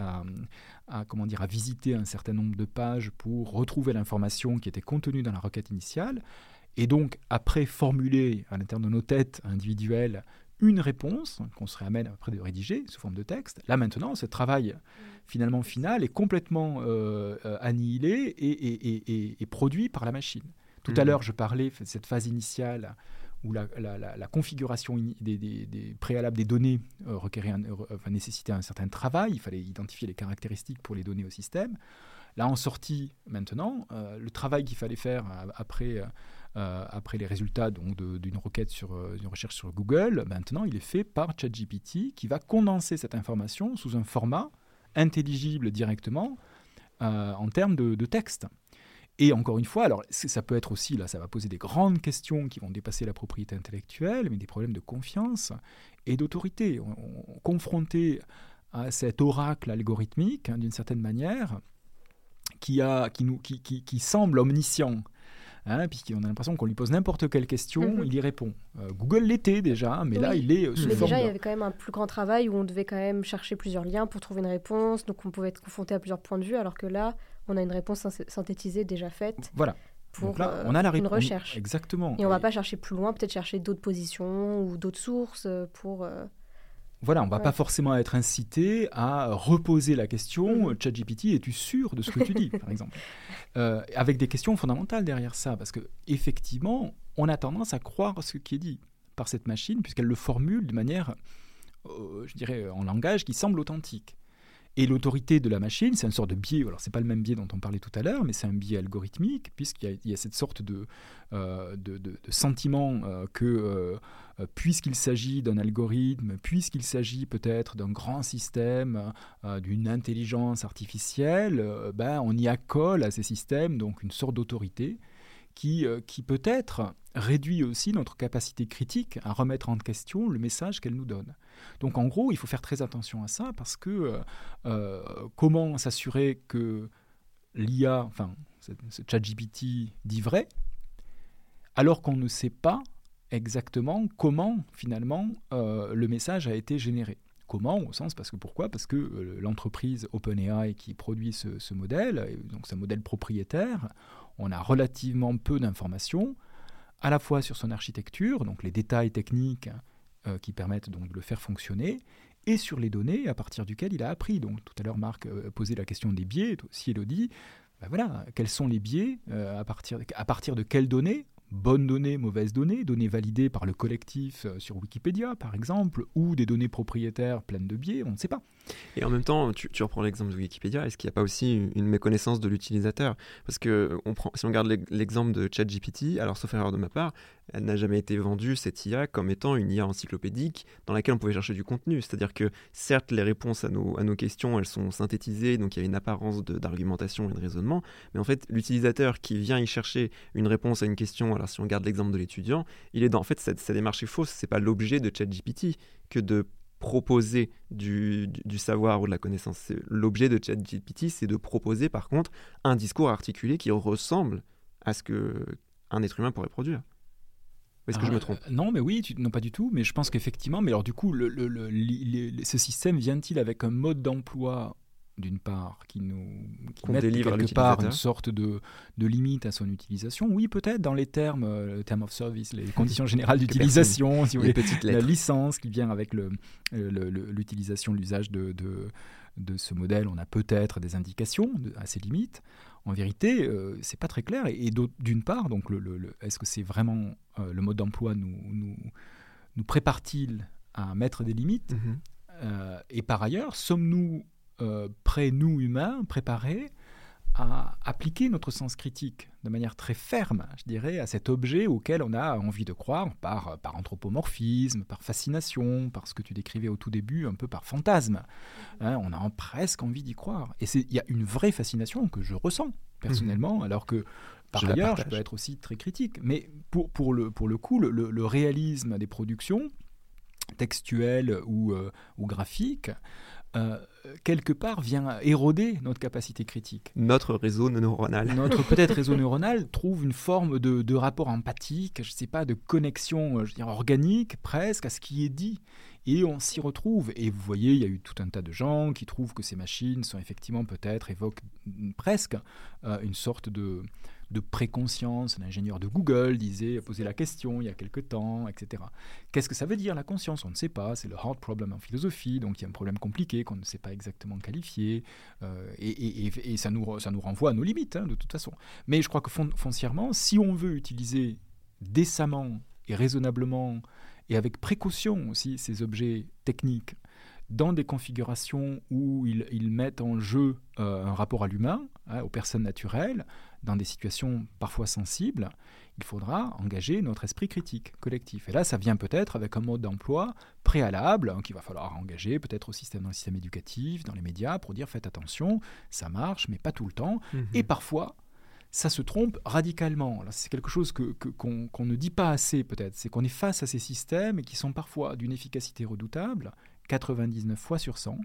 à, comment dire, à visiter un certain nombre de pages pour retrouver l'information qui était contenue dans la requête initiale, et donc après formuler à l'intérieur de nos têtes individuelles une réponse qu'on serait amène après de rédiger sous forme de texte. Là maintenant, ce travail finalement final est complètement euh, euh, annihilé et, produit par la machine. Tout à mmh. l'heure, je parlais de cette phase initiale où la, configuration des, préalables des données euh, requérait nécessitait un certain travail, il fallait identifier les caractéristiques pour les donner au système. Là, en sortie, maintenant, le travail qu'il fallait faire après euh, après les résultats d'une requête sur euh, une recherche sur Google, maintenant il est fait par ChatGPT qui va condenser cette information sous un format intelligible directement euh, en termes de, texte. Et encore une fois, alors ça peut être aussi, là, ça va poser des grandes questions qui vont dépasser la propriété intellectuelle, mais des problèmes de confiance et d'autorité. Confronté à cet oracle algorithmique, hein, d'une certaine manière, qui, a, qui, nous, qui, qui semble omniscient, Hein, puisqu'on a l'impression qu'on lui pose n'importe quelle question, mhm. il y répond. Euh, Google l'était déjà, mais là, il est euh, sous mais Déjà, il y avait quand même un plus grand travail où on devait quand même chercher plusieurs liens pour trouver une réponse, donc on pouvait être confronté à plusieurs points de vue, alors que là, on a une réponse synthétisée déjà faite. Voilà. Pour là, on a la une recherche. Exactement. Et on ne va pas chercher plus loin, peut-être chercher d'autres positions ou d'autres sources pour... Euh, voilà, on ne va pas forcément être incité à reposer la question mhm. ChatGPT, es-tu sûr de ce que tu dis, par exemple? Euh, Avec des questions fondamentales derrière ça, parce que effectivement, on a tendance à croire ce qui est dit par cette machine, puisqu'elle le formule de manière, euh, je dirais, en langage qui semble authentique. Et l'autorité de la machine, c'est une sorte de biais. Alors, c'est pas le même biais dont on parlait tout à l'heure, mais c'est un biais algorithmique, puisqu'il y, a cette sorte de, euh, sentiment euh, que, euh, puisqu'il s'agit d'un algorithme, puisqu'il s'agit peut-être d'un grand système, d'une intelligence artificielle, ben, on y accole à ces systèmes donc une sorte d'autorité qui, qui peut-être réduit aussi notre capacité critique à remettre en question le message qu'elle nous donne. Donc en gros, il faut faire très attention à ça parce que euh, euh, comment s'assurer que l'IA, enfin ce ChatGPT dit vrai, alors qu'on ne sait pas exactement comment finalement euh, le message a été généré. Comment Au sens parce que pourquoi? Parce que l'entreprise OpenAI qui produit ce, modèle, donc c'est un modèle propriétaire, on a relativement peu d'informations, à la fois sur son architecture, donc les détails techniques euh, qui permettent donc de le faire fonctionner, et sur les données à partir duquel il a appris. Donc tout à l'heure, Marc euh, posait la question des biais, toi aussi Elodie. Ben voilà, quels sont les biais euh, à, partir, à partir de quelles données? Bonnes données, mauvaises données, données validées par le collectif sur Wikipédia par exemple, ou des données propriétaires pleines de biais, on ne sait pas. Et en même temps, tu, reprends l'exemple de Wikipédia, est-ce qu'il n'y a pas aussi une méconnaissance de l'utilisateur? Parce que on prend, si on regarde l'exemple de ChatGPT, alors sauf erreur de ma part, elle n'a jamais été vendue, cette IA, comme étant une IA encyclopédique dans laquelle on pouvait chercher du contenu. C'est-à-dire que certes, les réponses à nos, à nos questions, elles sont synthétisées, donc il y a une apparence d'argumentation et de raisonnement, mais en fait, l'utilisateur qui vient y chercher une réponse à une question, alors si on garde l'exemple de l'étudiant, il est dans, en fait, cette, cette démarche est fausse, c'est pas l'objet de ChatGPT que de proposer du, savoir ou de la connaissance. L'objet de ChatGPT, c'est de proposer par contre un discours articulé qui ressemble à ce qu'un être humain pourrait produire. Est-ce que je me trompe? euh, Non, mais oui, non pas du tout. Mais je pense qu'effectivement, mais alors du coup, le, ce système vient-il avec un mode d'emploi d'une part, qui nous qui met quelque part une sorte de, de, limite à son utilisation? Oui, peut-être dans les termes, euh, termes of service, les conditions générales d'utilisation, si vous voulez, la licence qui vient avec l'utilisation, l'usage de, de, de, ce modèle, on a peut-être des indications à ces limites. En vérité, euh, c'est pas très clair. Et, d'une part, donc, le, est-ce que c'est vraiment euh, le mode d'emploi nous, nous, nous prépare-t-il à mettre des limites mm-hmm. euh, Et par ailleurs, sommes-nous euh, prêts, nous humains, préparés à appliquer notre sens critique de manière très ferme, je dirais, à cet objet auquel on a envie de croire par, par anthropomorphisme, par fascination, par ce que tu décrivais au tout début, un peu par fantasme. Hein, on a presque envie d'y croire. Et il y a une vraie fascination que je ressens personnellement, mhm. alors que par ailleurs, je peux être aussi très critique. Mais pour, pour, le, pour le coup, le, réalisme des productions, textuelles ou, euh, ou graphiques, euh, quelque part vient éroder notre capacité critique. Notre réseau neuronal. Notre peut-être réseau neuronal trouve une forme de, rapport empathique, je ne sais pas, de connexion je organique presque à ce qui est dit. Et on s'y retrouve. Et vous voyez, il y a eu tout un tas de gens qui trouvent que ces machines sont effectivement peut-être, évoquent presque euh, une sorte de, de préconscience. L'ingénieur de Google disait, posait la question il y a quelque temps, etc. Qu'est-ce que ça veut dire la conscience? On ne sait pas. C'est le hard problem en philosophie, donc il y a un problème compliqué qu'on ne sait pas exactement qualifier. Euh, et, ça, nous, ça nous renvoie à nos limites, hein, de toute façon. Mais je crois que foncièrement, si on veut utiliser décemment et raisonnablement et avec précaution aussi ces objets techniques dans des configurations où ils, mettent en jeu euh, un rapport à l'humain, hein, aux personnes naturelles, dans des situations parfois sensibles, il faudra engager notre esprit critique collectif. Et là, ça vient peut-être avec un mode d'emploi préalable hein, qu'il va falloir engager, peut-être au système, dans le système éducatif, dans les médias, pour dire faites attention, ça marche, mais pas tout le temps. Mhm. Et parfois, ça se trompe radicalement. C'est quelque chose qu'on que, ne dit pas assez peut-être. C'est qu'on est face à ces systèmes qui sont parfois d'une efficacité redoutable, 99 fois sur 100,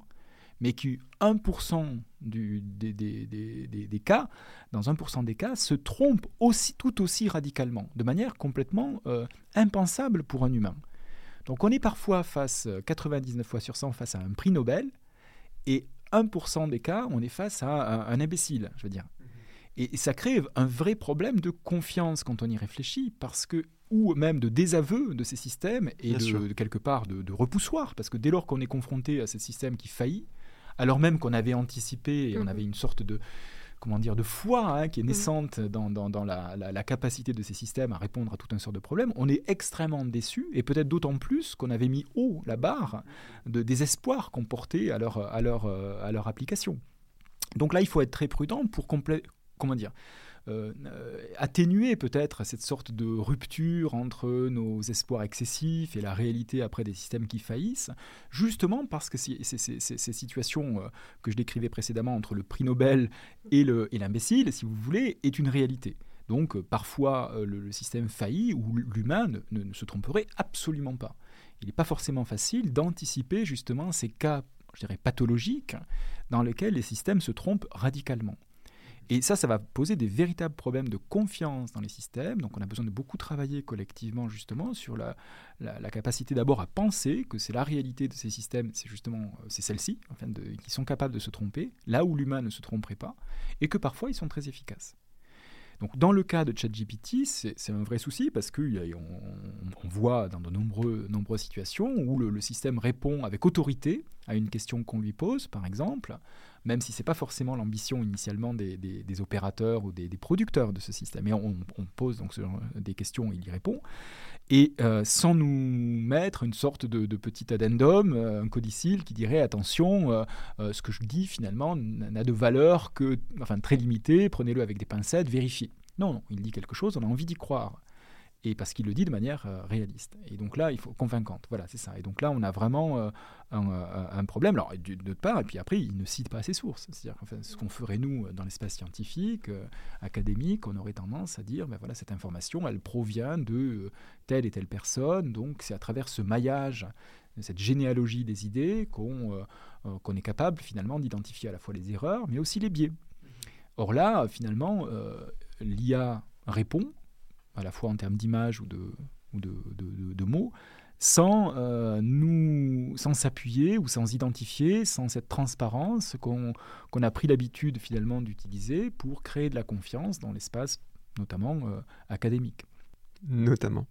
mais qui 1% du, des, des, des, des, cas, dans 1% des cas, se trompe aussi, tout aussi radicalement, de manière complètement euh, impensable pour un humain. Donc on est parfois face, 99 fois sur 100, face à un prix Nobel, et 1% des cas, on est face à un, imbécile, je veux dire. Et, ça crée un vrai problème de confiance quand on y réfléchit, parce que ou même de désaveu de ces systèmes et de, quelque part de, de, repoussoir, parce que dès lors qu'on est confronté à ces systèmes qui faillissent, alors même qu'on avait anticipé et on mhm. avait une sorte de comment dire, de foi hein, qui est mhm. naissante dans, dans, la, capacité de ces systèmes à répondre à tout un sort de problèmes, on est extrêmement déçu, et peut-être d'autant plus qu'on avait mis haut la barre de désespoir qu'on portait à leur, à, leur, à leur application. Donc là, il faut être très prudent pour comment dire, euh, atténuer peut-être cette sorte de rupture entre nos espoirs excessifs et la réalité après des systèmes qui faillissent, justement parce que ces, situations euh, que je décrivais précédemment entre le prix Nobel et l'imbécile, si vous voulez, est une réalité. Donc euh, parfois le, système faillit ou l'humain ne, se tromperait absolument pas. Il n'est pas forcément facile d'anticiper justement ces cas, je dirais, pathologiques dans lesquels les systèmes se trompent radicalement. Et ça, ça va poser des véritables problèmes de confiance dans les systèmes. Donc on a besoin de beaucoup travailler collectivement justement sur la, capacité d'abord à penser que c'est la réalité de ces systèmes, c'est justement euh, c'est celle-ci, enfin qui sont capables de se tromper, là où l'humain ne se tromperait pas, et que parfois ils sont très efficaces. Donc dans le cas de ChatGPT, c'est un vrai souci parce qu'on on voit dans de nombreuses situations où le système répond avec autorité à une question qu'on lui pose, par exemple, même si ce n'est pas forcément l'ambition initialement des, opérateurs ou des, producteurs de ce système. Et on, pose donc des questions, il y répond. Et euh, sans nous mettre une sorte de, petit addendum, euh, un codicile qui dirait attention, euh, ce que je dis finalement n'a de valeur que, enfin très limitée, prenez-le avec des pincettes, vérifiez. Non, non, il dit quelque chose, on a envie d'y croire et parce qu'il le dit de manière euh, réaliste. Et donc là, il faut convaincante. Voilà, c'est ça. Et donc là, on a vraiment euh, euh, un, problème. Alors, d'autre part, et puis après, il ne cite pas ses sources. C'est-à-dire, enfin, ce qu'on ferait nous dans l'espace scientifique, académique, on aurait tendance à dire, ben voilà, cette information, elle provient de telle et telle personne. Donc, c'est à travers ce maillage, cette généalogie des idées, qu'on est capable finalement d'identifier à la fois les erreurs, mais aussi les biais. Or là, finalement, l'IA répond à la fois en termes d'image ou de, ou de, de, mots, sans euh, nous, sans s'appuyer ou sans identifier, sans cette transparence qu'on a pris l'habitude finalement d'utiliser pour créer de la confiance dans l'espace, notamment euh, académique. Notamment.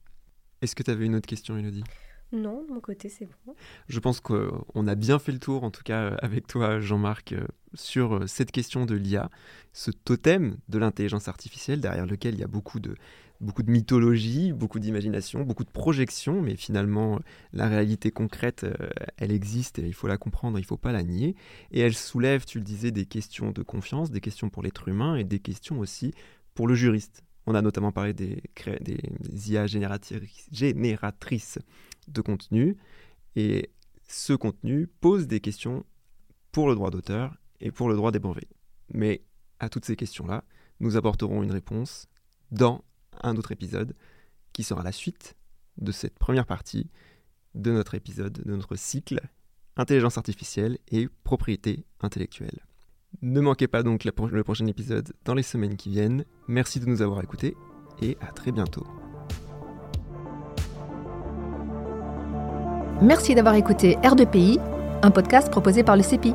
Est-ce que tu avais une autre question, Elodie? Non, de mon côté, c'est bon. Je pense qu'on a bien fait le tour, en tout cas avec toi, Jean-Marc, euh, sur cette question de l'IA, ce totem de l'intelligence artificielle derrière lequel il y a beaucoup de, beaucoup de mythologie, beaucoup d'imagination, beaucoup de projections, mais finalement, la réalité concrète, euh, elle existe et il faut la comprendre, il ne faut pas la nier. Et elle soulève, tu le disais, des questions de confiance, des questions pour l'être humain et des questions aussi pour le juriste. On a notamment parlé des, des IA génératrices de contenu, et ce contenu pose des questions pour le droit d'auteur et pour le droit des brevets. Mais à toutes ces questions-là, nous apporterons une réponse dans un autre épisode qui sera la suite de cette première partie de notre épisode, de notre cycle Intelligence artificielle et propriété intellectuelle. Ne manquez pas donc le prochain épisode dans les semaines qui viennent. Merci de nous avoir écoutés et à très bientôt. Merci d'avoir écouté R2PI, un podcast proposé par le CEPI.